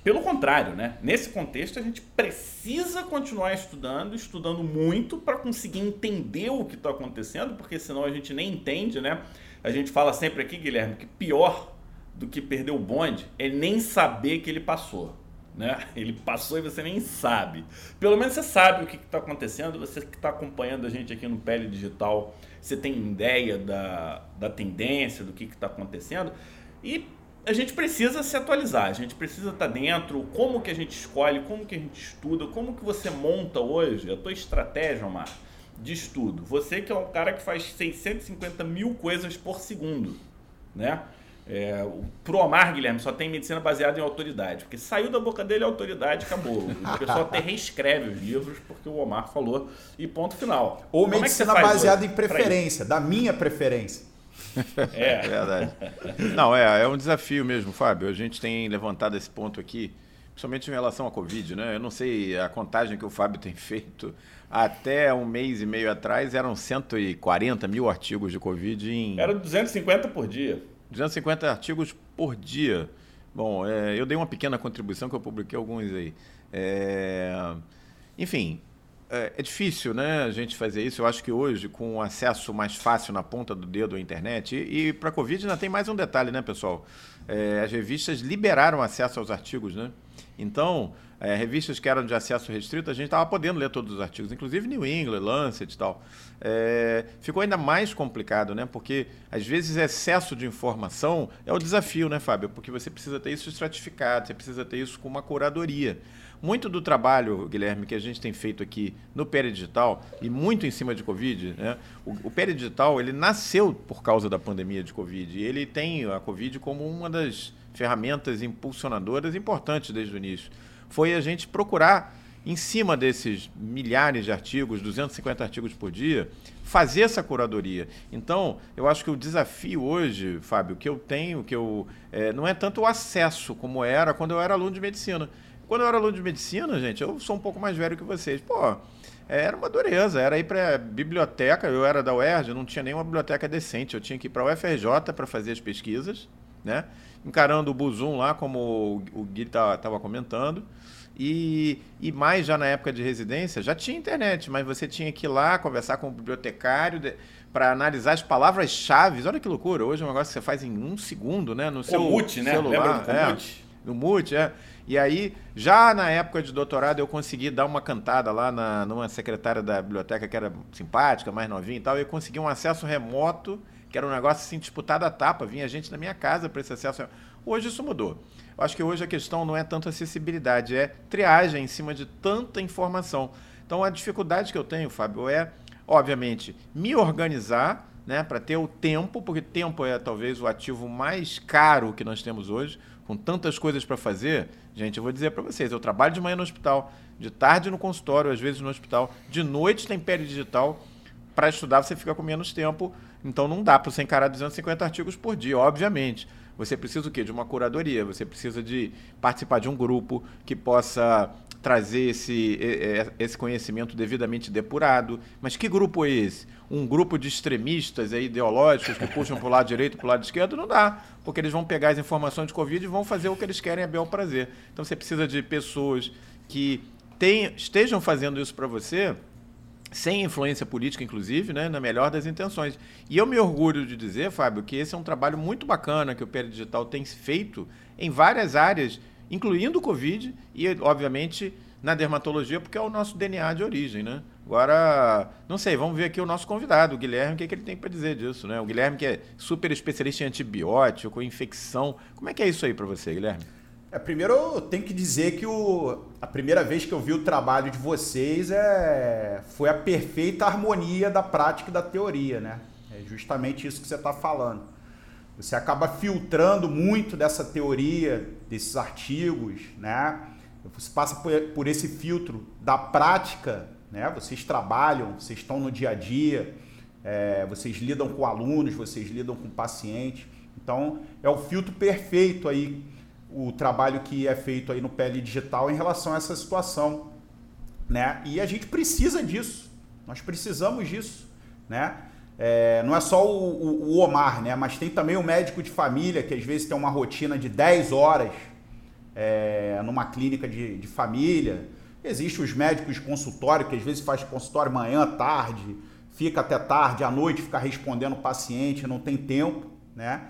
pelo contrário, né? Nesse contexto, a gente precisa continuar estudando, estudando muito para conseguir entender o que está acontecendo, porque senão a gente nem entende, né? A gente fala sempre aqui, Guilherme, que pior do que perder o bonde é nem saber que ele passou. Né? *laughs* Ele passou e você nem sabe. Pelo menos você sabe o que está acontecendo, você que está acompanhando a gente aqui no Pele Digital, você tem ideia da, da tendência, do que está acontecendo. E a gente precisa se atualizar, a gente precisa estar tá dentro, como que a gente escolhe, como que a gente estuda, como que você monta hoje a tua estratégia, Omar, de estudo. Você que é um cara que faz 650 mil coisas por segundo, né? É, pro Omar, Guilherme, só tem medicina baseada em autoridade. Porque saiu da boca dele a autoridade, acabou. O pessoal até reescreve os livros porque o Omar falou e ponto final. Ou Como é medicina é baseada em preferência, da minha preferência. É. é verdade. Não, é, é um desafio mesmo, Fábio. A gente tem levantado esse ponto aqui, principalmente em relação à Covid, né? Eu não sei a contagem que o Fábio tem *laughs* feito. Até um mês e meio atrás eram 140 mil artigos de Covid em. Era 250 por dia. 250 artigos por dia. Bom, é, eu dei uma pequena contribuição que eu publiquei alguns aí. É, enfim, é, é, difícil, né, a gente fazer isso. Eu acho que hoje, com o acesso mais fácil na ponta do dedo à internet, e, e para a Covid ainda tem mais um detalhe, né, pessoal? É, as revistas liberaram acesso aos artigos, né? Então, é, revistas que eram de acesso restrito, a gente estava podendo ler todos os artigos, inclusive New England, Lancet e tal. É, ficou ainda mais complicado, né? Porque às vezes excesso de informação é o desafio, né, Fábio? Porque você precisa ter isso estratificado, você precisa ter isso com uma curadoria. Muito do trabalho, Guilherme, que a gente tem feito aqui no Digital e muito em cima de Covid, né? O, o Digital, ele nasceu por causa da pandemia de Covid e ele tem a Covid como uma das ferramentas impulsionadoras importantes desde o início. Foi a gente procurar, em cima desses milhares de artigos, 250 artigos por dia, fazer essa curadoria. Então, eu acho que o desafio hoje, Fábio, que eu tenho, que eu é, não é tanto o acesso como era quando eu era aluno de medicina. Quando eu era aluno de medicina, gente, eu sou um pouco mais velho que vocês. Pô, era uma dureza, era ir para biblioteca, eu era da UERJ, não tinha nenhuma biblioteca decente, eu tinha que ir para a UFRJ para fazer as pesquisas, né? Encarando o Buzum lá, como o Gui estava comentando. E, e mais já na época de residência, já tinha internet, mas você tinha que ir lá conversar com o bibliotecário para analisar as palavras-chave. Olha que loucura, hoje é um negócio que você faz em um segundo, né? No seu Comute, né? celular. Lembra do É, no Mute, é. E aí, já na época de doutorado, eu consegui dar uma cantada lá na, numa secretária da biblioteca que era simpática, mais novinha e tal, e eu consegui um acesso remoto, que era um negócio assim disputado a tapa, vinha gente na minha casa para esse acesso. Hoje isso mudou. Eu acho que hoje a questão não é tanto acessibilidade, é triagem em cima de tanta informação. Então a dificuldade que eu tenho, Fábio, é, obviamente, me organizar né, para ter o tempo, porque tempo é talvez o ativo mais caro que nós temos hoje com tantas coisas para fazer, gente, eu vou dizer para vocês, eu trabalho de manhã no hospital, de tarde no consultório, às vezes no hospital, de noite tem pele digital, para estudar você fica com menos tempo, então não dá para você encarar 250 artigos por dia, obviamente. Você precisa o quê? De uma curadoria, você precisa de participar de um grupo que possa trazer esse, esse conhecimento devidamente depurado. Mas que grupo é esse? Um grupo de extremistas aí, ideológicos que puxam para o lado direito para o lado esquerdo? Não dá, porque eles vão pegar as informações de Covid e vão fazer o que eles querem a bel prazer. Então você precisa de pessoas que tem, estejam fazendo isso para você sem influência política, inclusive, né, na melhor das intenções. E eu me orgulho de dizer, Fábio, que esse é um trabalho muito bacana que o Pé Digital tem feito em várias áreas, incluindo o Covid e, obviamente, na dermatologia, porque é o nosso DNA de origem, né? Agora, não sei, vamos ver aqui o nosso convidado, o Guilherme, o que, é que ele tem para dizer disso, né? O Guilherme que é super especialista em antibiótico, infecção. Como é que é isso aí para você, Guilherme? É, primeiro eu tenho que dizer que o, a primeira vez que eu vi o trabalho de vocês é, foi a perfeita harmonia da prática e da teoria, né? É justamente isso que você está falando. Você acaba filtrando muito dessa teoria, desses artigos, né? Você passa por, por esse filtro da prática, né? Vocês trabalham, vocês estão no dia a dia, é, vocês lidam com alunos, vocês lidam com pacientes. Então, é o filtro perfeito aí o trabalho que é feito aí no PL Digital em relação a essa situação, né? E a gente precisa disso, nós precisamos disso, né? É, não é só o, o, o, Omar, né? Mas tem também o médico de família que às vezes tem uma rotina de 10 horas é, numa clínica de, de família. Existem os médicos de consultório, que às vezes faz consultório manhã, tarde, fica até tarde, à noite, fica respondendo o paciente, não tem tempo, né?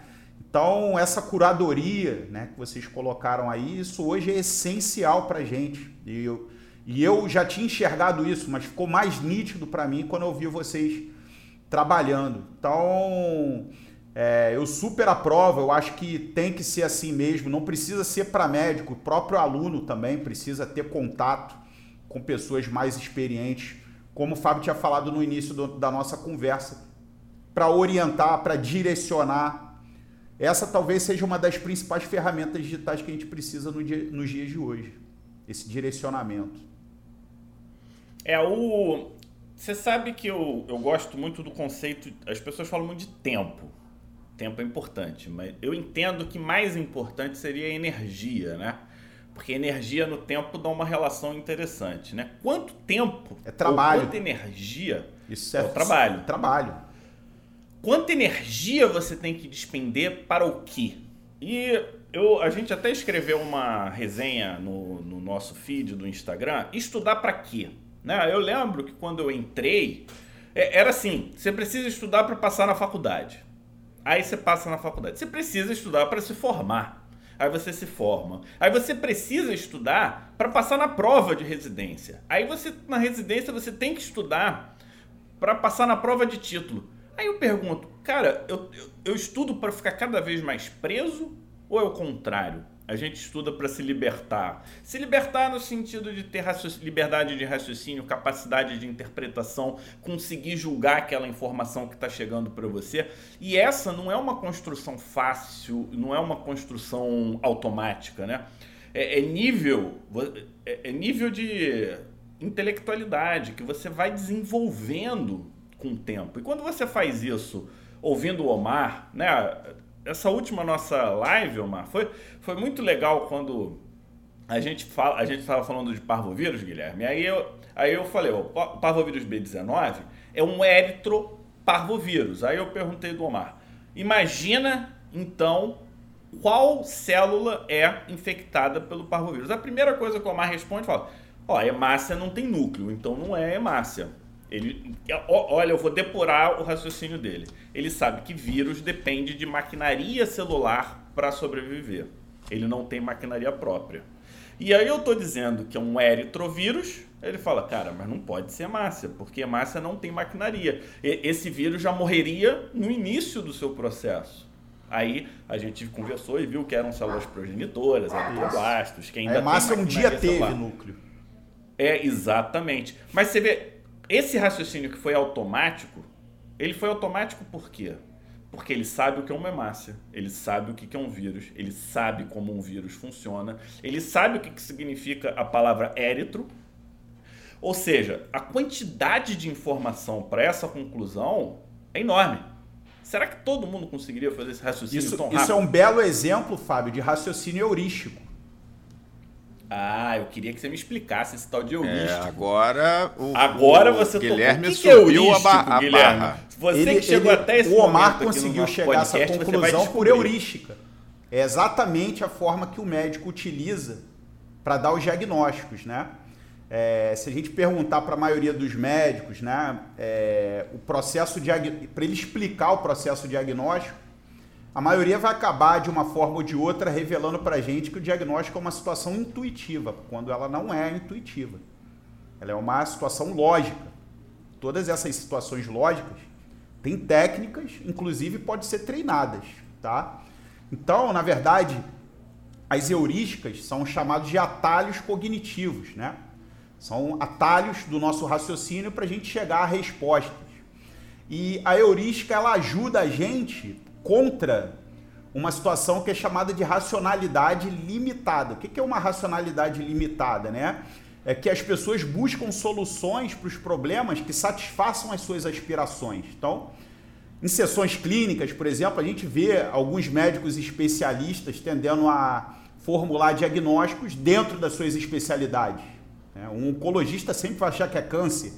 Então, essa curadoria né, que vocês colocaram aí, isso hoje é essencial para a gente. E eu, e eu já tinha enxergado isso, mas ficou mais nítido para mim quando eu vi vocês trabalhando. Então, é, eu super aprovo, eu acho que tem que ser assim mesmo, não precisa ser para médico, o próprio aluno também precisa ter contato com pessoas mais experientes, como o Fábio tinha falado no início do, da nossa conversa, para orientar, para direcionar. Essa talvez seja uma das principais ferramentas digitais que a gente precisa no dia, nos dias de hoje, esse direcionamento. É o. Você sabe que eu, eu gosto muito do conceito. As pessoas falam muito de tempo. Tempo é importante, mas eu entendo que mais importante seria a energia, né? Porque energia no tempo dá uma relação interessante, né? Quanto tempo? É trabalho. Quanta energia? Isso é, é o trabalho. Trabalho. Quanta energia você tem que despender para o quê? E eu, a gente até escreveu uma resenha no, no nosso feed do Instagram. Estudar para quê? Né? Eu lembro que quando eu entrei, é, era assim: você precisa estudar para passar na faculdade. Aí você passa na faculdade. Você precisa estudar para se formar. Aí você se forma. Aí você precisa estudar para passar na prova de residência. Aí você na residência você tem que estudar para passar na prova de título. Aí eu pergunto, cara, eu, eu, eu estudo para ficar cada vez mais preso ou é o contrário? A gente estuda para se libertar. Se libertar no sentido de ter liberdade de raciocínio, capacidade de interpretação, conseguir julgar aquela informação que está chegando para você. E essa não é uma construção fácil, não é uma construção automática, né? É, é nível, é, é nível de intelectualidade que você vai desenvolvendo com o tempo. E quando você faz isso ouvindo o Omar, né? essa última nossa live, Omar, foi, foi muito legal quando a gente fala, a gente estava falando de parvovírus, Guilherme. Aí eu, aí eu falei, o parvovírus B19 é um eritroparvovírus. Aí eu perguntei do Omar, imagina então qual célula é infectada pelo parvovírus. A primeira coisa que o Omar responde fala, ó, hemácia não tem núcleo, então não é hemácia. Ele, olha, eu vou depurar o raciocínio dele. Ele sabe que vírus depende de maquinaria celular para sobreviver. Ele não tem maquinaria própria. E aí eu estou dizendo que é um eritrovírus, ele fala, cara, mas não pode ser hemácia, porque hemácia não tem maquinaria. E, esse vírus já morreria no início do seu processo. Aí a gente conversou e viu que eram células progenitoras, eritroblastos, que ainda a hemácia um dia teve núcleo. É, exatamente. Mas você vê, esse raciocínio que foi automático, ele foi automático por quê? Porque ele sabe o que é uma hemácia, ele sabe o que é um vírus, ele sabe como um vírus funciona, ele sabe o que significa a palavra éritro. Ou seja, a quantidade de informação para essa conclusão é enorme. Será que todo mundo conseguiria fazer esse raciocínio isso, tão rápido? Isso é um belo exemplo, Fábio, de raciocínio heurístico. Ah, eu queria que você me explicasse esse tal de heurístico. É, agora o, agora você o Guilherme o que subiu que é a, ba a Guilherme? barra. Você ele, que chegou ele, até esse O Omar conseguiu chegar a essa conclusão por heurística. É exatamente a forma que o médico utiliza para dar os diagnósticos, né? É, se a gente perguntar para a maioria dos médicos, né, é, o processo para ele explicar o processo diagnóstico, a maioria vai acabar de uma forma ou de outra revelando para a gente que o diagnóstico é uma situação intuitiva, quando ela não é intuitiva. Ela é uma situação lógica. Todas essas situações lógicas têm técnicas, inclusive pode ser treinadas, tá? Então, na verdade, as heurísticas são chamados de atalhos cognitivos, né? São atalhos do nosso raciocínio para a gente chegar a respostas. E a heurística ela ajuda a gente contra uma situação que é chamada de racionalidade limitada. O que é uma racionalidade limitada? Né? É que as pessoas buscam soluções para os problemas que satisfaçam as suas aspirações. Então, em sessões clínicas, por exemplo, a gente vê alguns médicos especialistas tendendo a formular diagnósticos dentro das suas especialidades. Né? Um oncologista sempre vai achar que é câncer,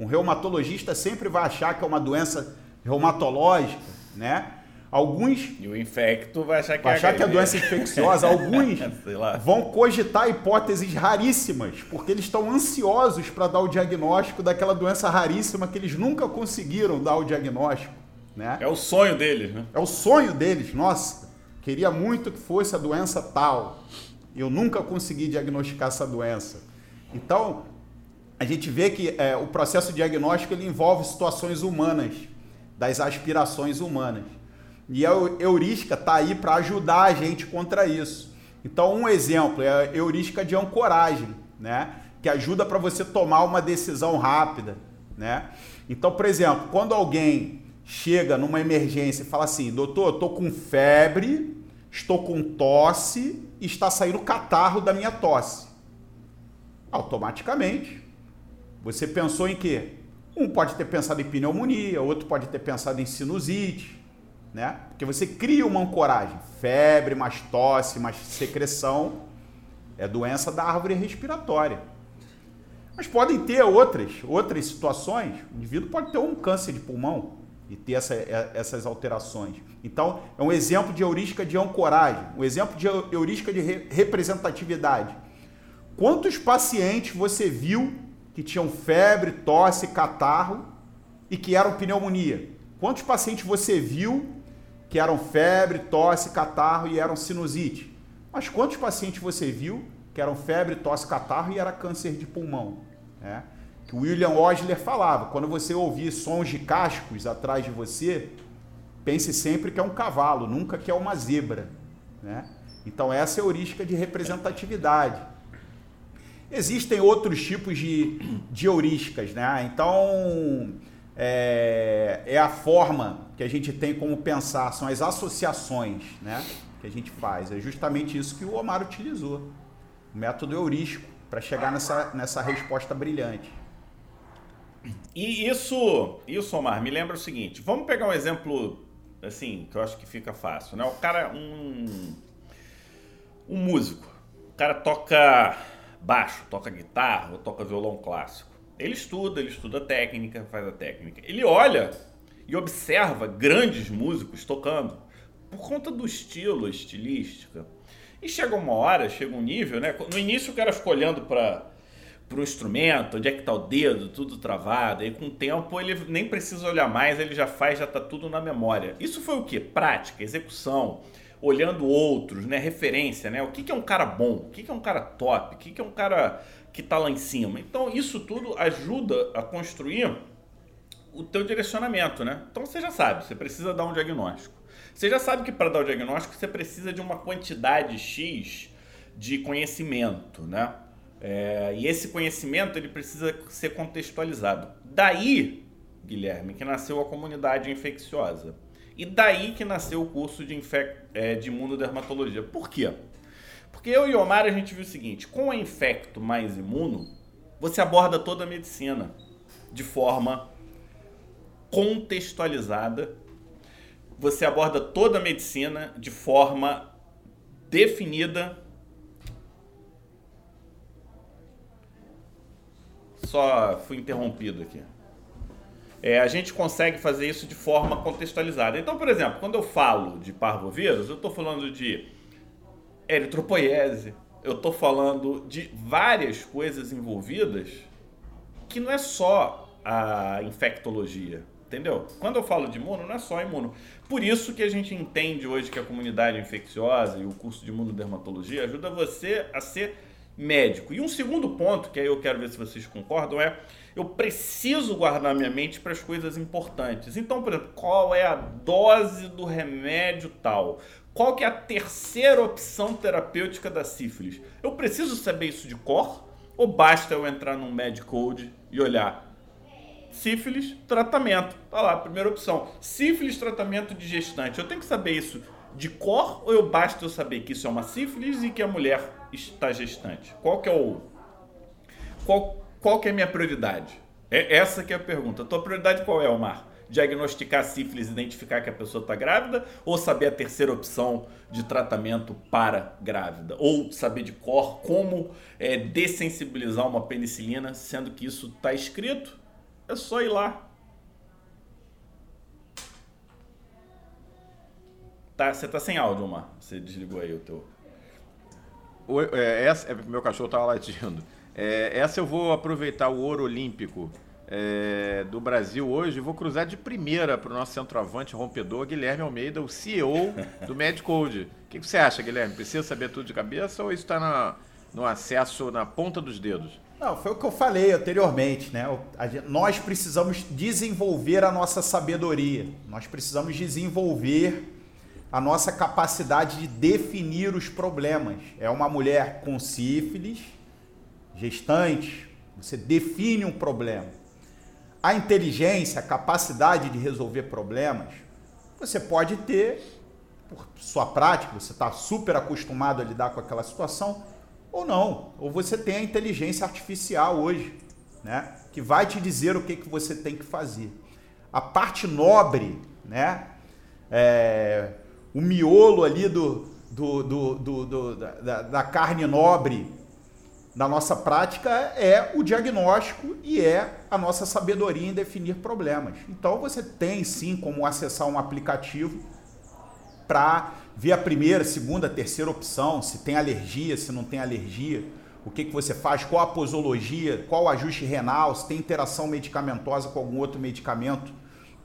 um reumatologista sempre vai achar que é uma doença reumatológica, né? Alguns. E o infecto vai achar que, vai é, achar que é doença infecciosa. Alguns *laughs* É, vão cogitar hipóteses raríssimas, porque eles estão ansiosos para dar o diagnóstico daquela doença raríssima que eles nunca conseguiram dar o diagnóstico. Né? É o sonho deles, né? É o sonho deles. Nossa, queria muito que fosse a doença tal. Eu nunca consegui diagnosticar essa doença. Então, a gente vê que é, o processo diagnóstico ele envolve situações humanas, das aspirações humanas. E a heurística está aí para ajudar a gente contra isso. Então, um exemplo é a heurística de ancoragem, né? que ajuda para você tomar uma decisão rápida. Né? Então, por exemplo, quando alguém chega numa emergência e fala assim, doutor, estou com febre, estou com tosse e está saindo catarro da minha tosse. Automaticamente, você pensou em quê? Um pode ter pensado em pneumonia, outro pode ter pensado em sinusite, né? Porque você cria uma ancoragem, febre, mais tosse, mais secreção, é doença da árvore respiratória. Mas podem ter outras, outras situações. O indivíduo pode ter um câncer de pulmão e ter essa, essas alterações. Então, é um exemplo de heurística de ancoragem, um exemplo de heurística de representatividade. Quantos pacientes você viu que tinham febre, tosse, catarro e que eram pneumonia? Quantos pacientes você viu que eram febre, tosse, catarro e eram sinusite? Mas quantos pacientes você viu que eram febre, tosse, catarro e era câncer de pulmão? É. Que o William Osler falava, quando você ouvir sons de cascos atrás de você, pense sempre que é um cavalo, nunca que é uma zebra. Né? Então essa é a heurística de representatividade. Existem outros tipos de, de heurísticas, né? Então, é, é, a forma que a gente tem como pensar, são as associações, né? Que a gente faz. É justamente isso que o Omar utilizou. O método heurístico, para chegar nessa, nessa resposta brilhante. E isso, isso, Omar, me lembra o seguinte. Vamos pegar um exemplo, assim, que eu acho que fica fácil, né? O cara, um, um músico. O cara toca baixo, toca guitarra ou toca violão clássico. Ele estuda, ele estuda técnica, faz a técnica. Ele olha e observa grandes músicos tocando por conta do estilo, a estilística. E chega uma hora, chega um nível, né? No início o cara fica olhando para o instrumento, onde é que tá o dedo, tudo travado. E com o tempo ele nem precisa olhar mais, ele já faz, já tá tudo na memória. Isso foi o que? Prática, execução olhando outros, né? Referência, né? O que, que é um cara bom? O que, que é um cara top? O que, que é um cara que está lá em cima? Então, isso tudo ajuda a construir o teu direcionamento, né? Então, você já sabe, você precisa dar um diagnóstico. Você já sabe que para dar o diagnóstico você precisa de uma quantidade X de conhecimento, né? É, e esse conhecimento ele precisa ser contextualizado. Daí, Guilherme, que nasceu a comunidade infecciosa. E daí que nasceu o curso de, infec... é, de imunodermatologia. Por quê? Porque eu e o Omar a gente viu o seguinte: com a infecto mais imuno, você aborda toda a medicina de forma contextualizada. Você aborda toda a medicina de forma definida. Só fui interrompido aqui é, a gente consegue fazer isso de forma contextualizada. Então, por exemplo, quando eu falo de parvovírus, eu estou falando de eritropoiese, eu estou falando de várias coisas envolvidas que não é só a infectologia, entendeu? Quando eu falo de imuno, não é só imuno. Por isso que a gente entende hoje que a comunidade infecciosa e o curso de imunodermatologia ajuda você a ser médico. E um segundo ponto, que aí eu quero ver se vocês concordam, é eu preciso guardar minha mente para as coisas importantes. Então, por exemplo, qual é a dose do remédio tal? Qual que é a terceira opção terapêutica da sífilis? Eu preciso saber isso de cor? Ou basta eu entrar num Medcode e olhar sífilis, tratamento. Tá lá, primeira opção. Sífilis, tratamento de gestante. Eu tenho que saber isso de cor ou eu basta eu saber que isso é uma sífilis e que a mulher está gestante? Qual que é o qual qual que é a minha prioridade? É essa que é a pergunta. A tua prioridade qual é, Omar? Diagnosticar sífilis, identificar que a pessoa está grávida ou saber a terceira opção de tratamento para grávida? Ou saber de cor como é, dessensibilizar uma penicilina, sendo que isso está escrito? É só ir lá. Tá, você tá sem áudio, Omar. Você desligou aí o teu. É, essa, é, meu cachorro tava latindo. É, essa eu vou aproveitar o ouro olímpico é, do Brasil hoje. Vou cruzar de primeira para o nosso centroavante rompedor, Guilherme Almeida, o CEO do MedCode. O que, que você acha, Guilherme? Precisa saber tudo de cabeça ou isso está no acesso na ponta dos dedos? Não, foi o que eu falei anteriormente, né? Nós precisamos desenvolver a nossa sabedoria, nós precisamos desenvolver a nossa capacidade de definir os problemas. É uma mulher com sífilis, gestante, você define um problema. A inteligência, a capacidade de resolver problemas, você pode ter por sua prática, você está super acostumado a lidar com aquela situação, ou não. Ou você tem a inteligência artificial hoje, né? que vai te dizer o que, que você tem que fazer. A parte nobre, né? É, o miolo ali do, do, do, do, do da, da carne nobre da nossa prática é o diagnóstico e é a nossa sabedoria em definir problemas. Então você tem sim como acessar um aplicativo para ver a primeira, segunda, terceira opção, se tem alergia, se não tem alergia, o que, que você faz, qual a posologia, qual o ajuste renal, se tem interação medicamentosa com algum outro medicamento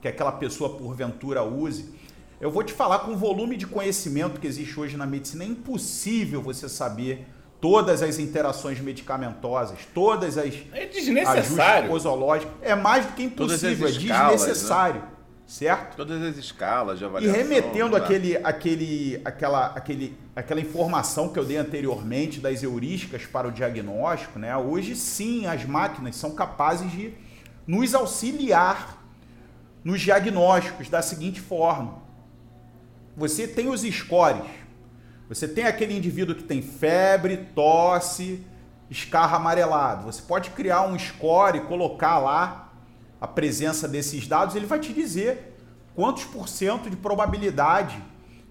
que aquela pessoa porventura use. Eu vou te falar com o volume de conhecimento que existe hoje na medicina, é impossível você saber todas as interações medicamentosas, todas as é desnecessário. posológicos. É mais do que impossível, é escalas, né? desnecessário. Né? Certo? Todas as escalas de avaliação. E remetendo aquele, aquele, aquela, aquele, aquela informação que eu dei anteriormente das heurísticas para o diagnóstico, né? hoje sim as máquinas são capazes de nos auxiliar nos diagnósticos da seguinte forma você tem os scores. Você tem aquele indivíduo que tem febre, tosse, escarra amarelado. Você pode criar um score e colocar lá a presença desses dados, ele vai te dizer quantos por cento de probabilidade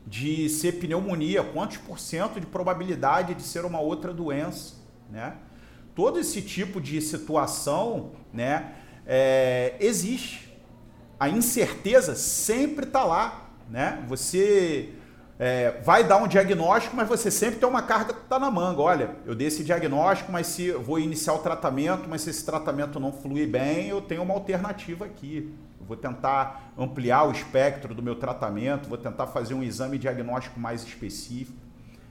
de ser pneumonia, quantos por cento de probabilidade de ser uma outra doença, né? Todo esse tipo de situação, né, é, existe. A incerteza sempre está lá né? Você é, vai dar um diagnóstico, mas você sempre tem uma carta que está na manga. Olha, eu dei esse diagnóstico, mas se vou iniciar o tratamento, mas se esse tratamento não fluir bem, eu tenho uma alternativa aqui. Eu vou tentar ampliar o espectro do meu tratamento, vou tentar fazer um exame diagnóstico mais específico.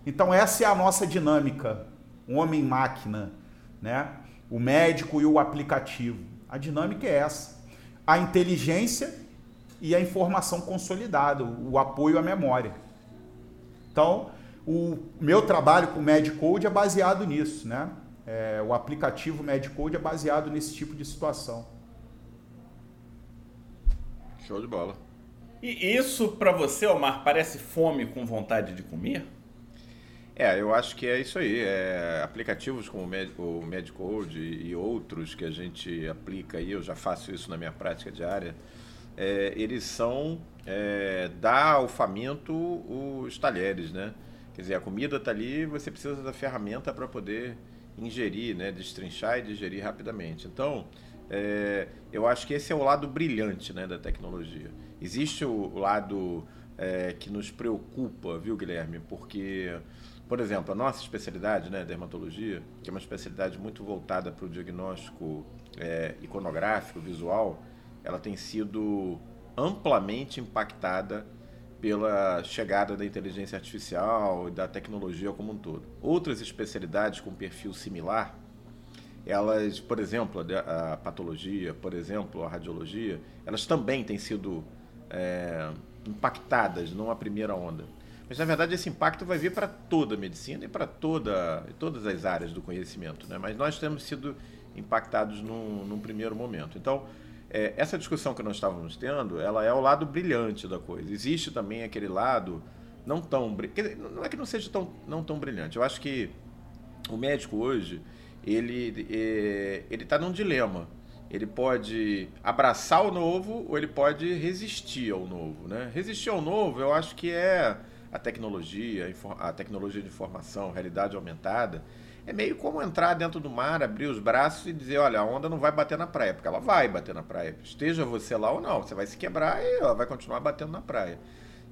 Então essa é a nossa dinâmica, homem-máquina, né? O médico e o aplicativo. A dinâmica é essa. A inteligência e a informação consolidada, o apoio à memória. Então, o meu trabalho com o MedCode é baseado nisso, né? É, o aplicativo MedCode é baseado nesse tipo de situação. Show de bola. E isso para você, Omar, parece fome com vontade de comer? É, eu acho que é isso aí. É, aplicativos como o MedCode e outros que a gente aplica aí, eu já faço isso na minha prática diária é, eles são é, dar ao faminto os talheres, né? Quer dizer, a comida está ali, você precisa da ferramenta para poder ingerir, né? Destrinchar e digerir rapidamente. Então, é, eu acho que esse é o lado brilhante né, da tecnologia. Existe o lado é, que nos preocupa, viu, Guilherme? Porque, por exemplo, a nossa especialidade, né, dermatologia, que é uma especialidade muito voltada para o diagnóstico é, iconográfico, visual, ela tem sido amplamente impactada pela chegada da inteligência artificial e da tecnologia como um todo. Outras especialidades com perfil similar, elas, por exemplo, a, patologia, por exemplo, a radiologia, elas também têm sido é, impactadas numa primeira onda. Mas na verdade esse impacto vai vir para toda a medicina e para toda, todas as áreas do conhecimento. Né? Mas nós temos sido impactados num, num primeiro momento. Então, é, essa discussão que nós estávamos tendo, ela é o lado brilhante da coisa. Existe também aquele lado não tão não é que não seja tão não tão brilhante. Eu acho que o médico hoje ele é, ele está num dilema. Ele pode abraçar o novo ou ele pode resistir ao novo, né? Resistir ao novo, eu acho que é a tecnologia, a tecnologia de informação, realidade aumentada é meio como entrar dentro do mar, abrir os braços e dizer, olha, a onda não vai bater na praia, porque ela vai bater na praia. Esteja você lá ou não, você vai se quebrar e ela vai continuar batendo na praia.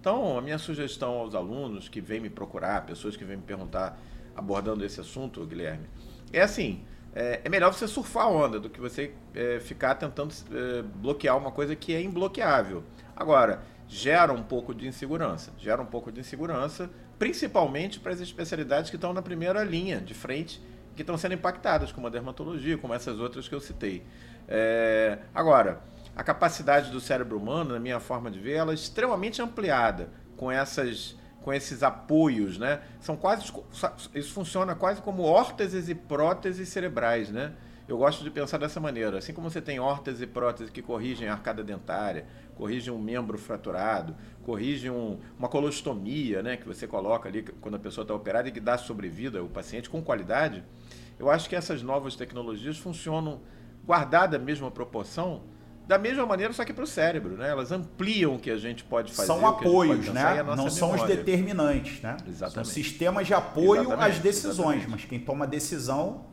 Então, a minha sugestão aos alunos que vêm me procurar, pessoas que vêm me perguntar abordando esse assunto, Guilherme, é assim: é, é melhor você surfar a onda do que você é, ficar tentando é, bloquear uma coisa que é imbloqueável. Agora, gera um pouco de insegurança, gera um pouco de insegurança, principalmente para as especialidades que estão na primeira linha de frente, que estão sendo impactadas, como a dermatologia, como essas outras que eu citei. É, agora, a capacidade do cérebro humano, na minha forma de ver, ela é extremamente ampliada com essas com esses apoios, né? São quase isso funciona quase como órteses e próteses cerebrais, né? Eu gosto de pensar dessa maneira, assim como você tem órteses e próteses que corrigem a arcada dentária, corrigem um membro fraturado, corrigem um, uma colostomia, né, que você coloca ali quando a pessoa está operada e que dá sobrevida ao paciente com qualidade. Eu acho que essas novas tecnologias funcionam guardada a mesma proporção da mesma maneira, só que para o cérebro, né? Elas ampliam o que a gente pode fazer. São apoios, né? Não são os determinantes, né? Exatamente. São sistemas de apoio exatamente, às decisões, exatamente. mas quem toma a decisão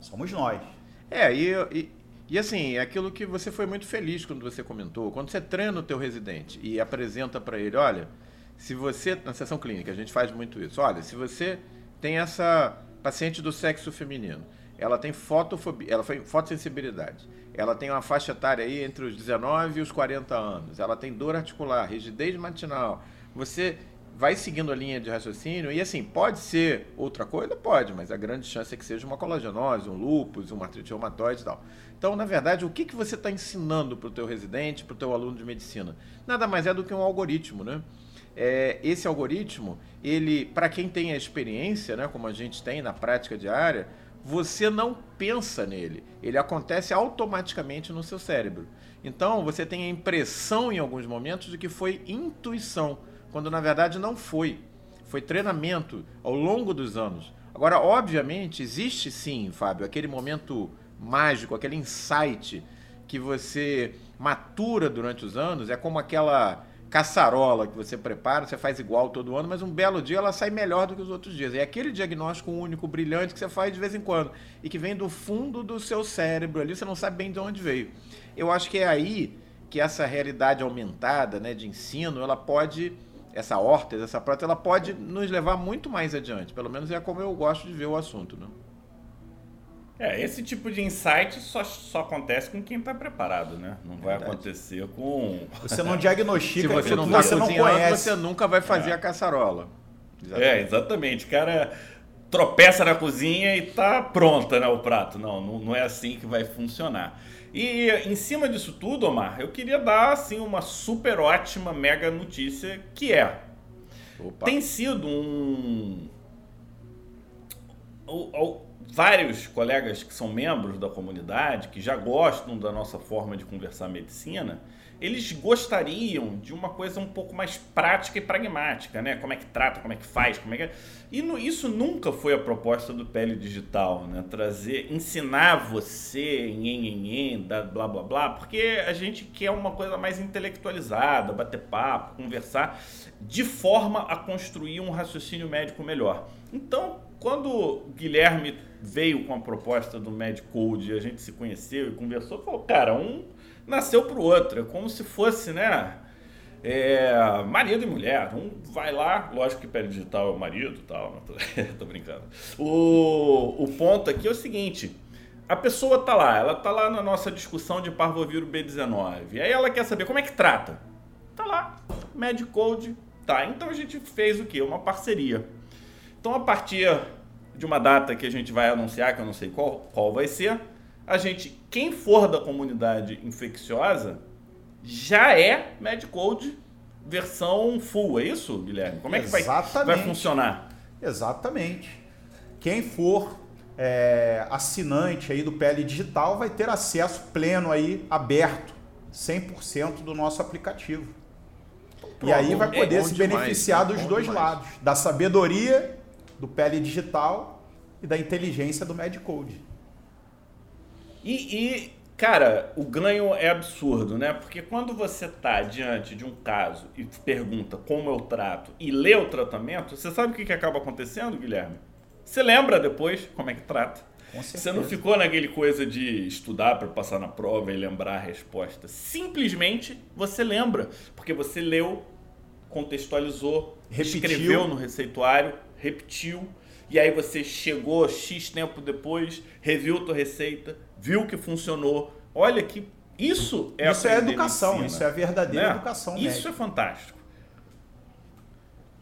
somos nós. É, e, e, e, assim, é aquilo que você foi muito feliz quando você comentou. Quando você treina o teu residente e apresenta para ele, olha, se você, na sessão clínica, a gente faz muito isso. Olha, se você tem essa paciente do sexo feminino, ela tem fotofobia, ela foi fotossensibilidade. Ela tem uma faixa etária aí entre os 19 e os 40 anos. Ela tem dor articular, rigidez matinal. Você vai seguindo a linha de raciocínio e assim, pode ser outra coisa? Pode, mas a grande chance é que seja uma colagenose, um lúpus, uma artrite reumatoide e tal. Então, na verdade, o que, que você está ensinando para o teu residente, para o teu aluno de medicina? Nada mais é do que um algoritmo, né? É, esse algoritmo, ele, para quem tem a experiência, né, como a gente tem na prática diária, você não pensa nele. Ele acontece automaticamente no seu cérebro. Então, você tem a impressão em alguns momentos de que foi intuição, quando na verdade não foi. Foi treinamento ao longo dos anos. Agora, obviamente, existe sim, Fábio, aquele momento mágico, aquele insight que você matura durante os anos, é como aquela caçarola que você prepara, você faz igual todo ano, mas um belo dia ela sai melhor do que os outros dias. É aquele diagnóstico único, brilhante que você faz de vez em quando e que vem do fundo do seu cérebro ali, você não sabe bem de onde veio. Eu acho que é aí que essa realidade aumentada, né, de ensino, ela pode essa horta, essa prótese, ela pode nos levar muito mais adiante. Pelo menos é como eu gosto de ver o assunto, né? É, esse tipo de insight só, só acontece com quem está preparado, né? Não vai Verdade. acontecer com. Você não diagnostica, *laughs* Se você não, tá você não conhece. Você nunca vai fazer é. a caçarola. Exatamente. É, exatamente. O cara tropeça na cozinha e tá pronta, né, o prato. Não, não, não é assim que vai funcionar. E em cima disso tudo, Omar, eu queria dar assim uma super ótima mega notícia que é Opa. tem sido um o, vários colegas que são membros da comunidade, que já gostam da nossa forma de conversar medicina, eles gostariam de uma coisa um pouco mais prática e pragmática, né? Como é que trata, como é que faz, como é que... É. E no, isso nunca foi a proposta do Pele Digital, né? Trazer, ensinar você em, em, blá blá blá, porque a gente quer uma coisa mais intelectualizada, bater papo, conversar, de forma a construir um raciocínio médico melhor. Então, quando o Guilherme veio com a proposta do Medcode e a gente se conheceu e conversou, falou, cara, um nasceu pro outro, é como se fosse, né? É, marido e mulher. Um vai lá, lógico que pele digital é o marido tal, tô, *laughs* tô brincando. O, o ponto aqui é o seguinte: a pessoa tá lá, ela tá lá na nossa discussão de parvovírulo B19. Aí ela quer saber como é que trata. Tá lá, Medcode, tá. Então a gente fez o quê? Uma parceria. Então, a partir de uma data que a gente vai anunciar, que eu não sei qual, qual vai ser, a gente, quem for da comunidade infecciosa, já é MedCode versão full, é isso, Guilherme? Como é que vai, vai funcionar? Exatamente. Quem for é, assinante aí do PL Digital vai ter acesso pleno aí, aberto, 100% do nosso aplicativo. Pronto, e aí vai poder é se beneficiar demais, dos dois demais. lados, da sabedoria do pele digital e da inteligência do Medcode. E, e, cara, o ganho é absurdo, né? Porque quando você tá diante de um caso e pergunta como eu trato e lê o tratamento, você sabe o que, que acaba acontecendo, Guilherme? Você lembra depois como é que trata. Você não ficou naquele coisa de estudar para passar na prova e lembrar a resposta. Simplesmente você lembra, porque você leu contextualizou, Repetiu. escreveu no receituário, repetiu, e aí você chegou X tempo depois, reviu tua receita, viu que funcionou. Olha que isso é Isso é educação, isso é a verdadeira né? educação Isso médica. é fantástico.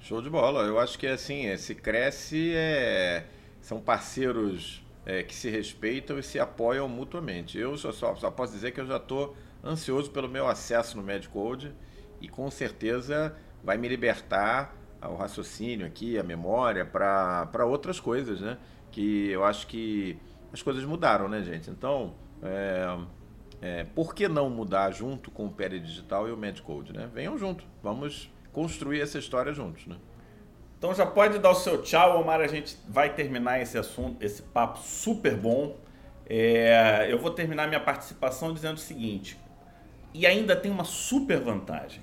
Show de bola. Eu acho que assim, é, se cresce, é, são parceiros é, que se respeitam e se apoiam mutuamente. Eu só, só, só posso dizer que eu já estou ansioso pelo meu acesso no Medcode e com certeza vai me libertar o raciocínio aqui, a memória, para outras coisas, né? Que eu acho que as coisas mudaram, né, gente? Então, é, é, por que não mudar junto com o Pere Digital e o Medcode, né? Venham junto, vamos construir essa história juntos, né? Então já pode dar o seu tchau, Omar. A gente vai terminar esse assunto, esse papo super bom. É, eu vou terminar minha participação dizendo o seguinte: e ainda tem uma super vantagem.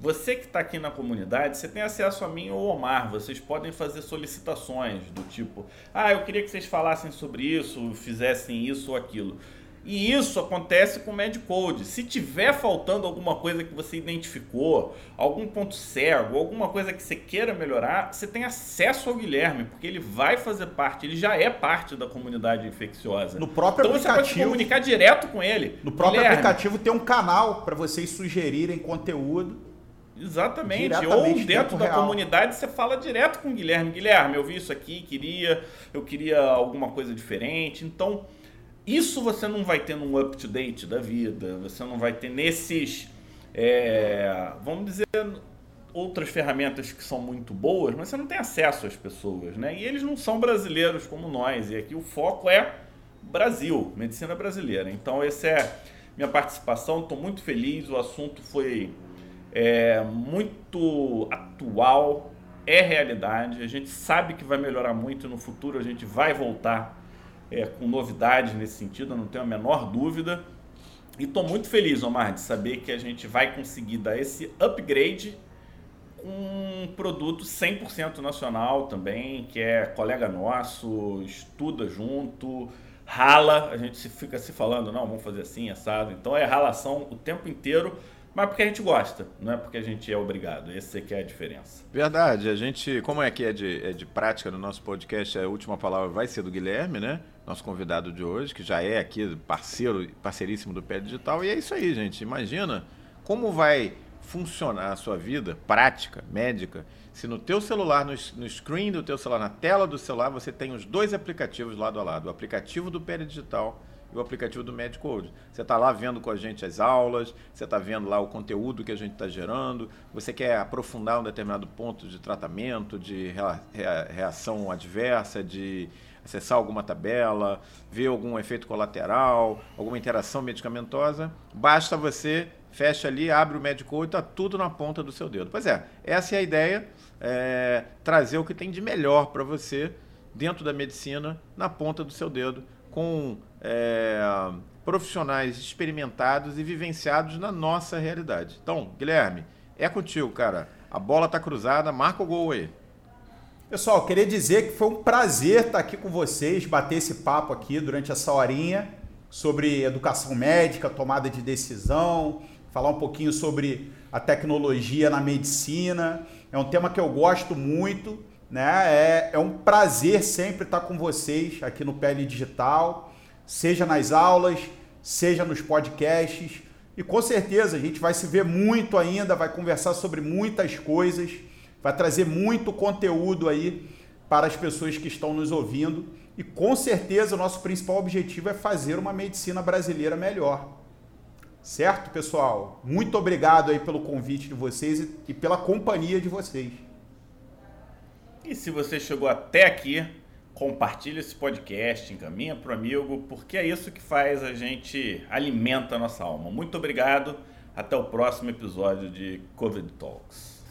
Você que está aqui na comunidade, você tem acesso a mim ou ao Omar. Vocês podem fazer solicitações do tipo: ah, eu queria que vocês falassem sobre isso, fizessem isso ou aquilo. E isso acontece com o Medcode. Se tiver faltando alguma coisa que você identificou, algum ponto cego, alguma coisa que você queira melhorar, você tem acesso ao Guilherme, porque ele vai fazer parte, ele já é parte da comunidade infecciosa. No próprio então você pode aplicativo- comunicar direto com ele. No próprio Guilherme, aplicativo tem um canal para vocês sugerirem conteúdo. Exatamente. Ou dentro da real. comunidade você fala direto com o Guilherme. Guilherme, eu vi isso aqui, queria, eu queria alguma coisa diferente. Então, isso você não vai ter num up-to-date da vida. Você não vai ter nesses, é, vamos dizer, outras ferramentas que são muito boas, mas você não tem acesso às pessoas, né? E eles não são brasileiros como nós. E aqui o foco é Brasil, medicina brasileira. Então, essa é minha participação. Estou muito feliz. O assunto foi é muito atual, é realidade. A gente sabe que vai melhorar muito no futuro a gente vai voltar é, com novidades nesse sentido, não tenho a menor dúvida. E estou muito feliz, Omar, de saber que a gente vai conseguir dar esse upgrade com um produto 100% nacional também, que é colega nosso, estuda junto, rala, a gente fica se falando, não, vamos fazer assim, assado. Então é ralação o tempo inteiro, mas porque a gente gosta, não é porque a gente é obrigado. Essa é que é a diferença. Verdade, a gente, como é que é de, é de prática no nosso podcast, a última palavra vai ser do Guilherme, né? Nosso convidado de hoje, que já é aqui parceiro, parceiríssimo do Pé Digital. E é isso aí, gente. Imagina como vai funcionar a sua vida prática, médica, se no teu celular, no, no screen do teu celular, na tela do celular, você tem os dois aplicativos lado a lado. O aplicativo do Pé Digital e o aplicativo do Medcode. Você está lá vendo com a gente as aulas, você está vendo lá o conteúdo que a gente está gerando, você quer aprofundar um determinado ponto de tratamento, de rea- rea- reação adversa, de acessar alguma tabela, ver algum efeito colateral, alguma interação medicamentosa, basta você fecha ali, abre o Medcode, está tudo na ponta do seu dedo. Pois é, essa é a ideia, é, trazer o que tem de melhor para você dentro da medicina na ponta do seu dedo, com é, profissionais experimentados e vivenciados na nossa realidade. Então, Guilherme, é contigo, cara. A bola tá cruzada, marca o gol aí. Pessoal, queria dizer que foi um prazer estar aqui com vocês, bater esse papo aqui durante essa horinha sobre educação médica, tomada de decisão, falar um pouquinho sobre a tecnologia na medicina. É um tema que eu gosto muito, né? É, é um prazer sempre estar com vocês aqui no Pele Digital, seja nas aulas, seja nos podcasts. E com certeza a gente vai se ver muito ainda, vai conversar sobre muitas coisas, vai trazer muito conteúdo aí para as pessoas que estão nos ouvindo. E com certeza o nosso principal objetivo é fazer uma medicina brasileira melhor. Certo, pessoal? Muito obrigado aí pelo convite de vocês e pela companhia de vocês. E se você chegou até aqui, compartilha esse podcast, encaminha para o amigo, porque é isso que faz a gente alimenta a nossa alma. Muito obrigado. Até o próximo episódio de Covid Talks.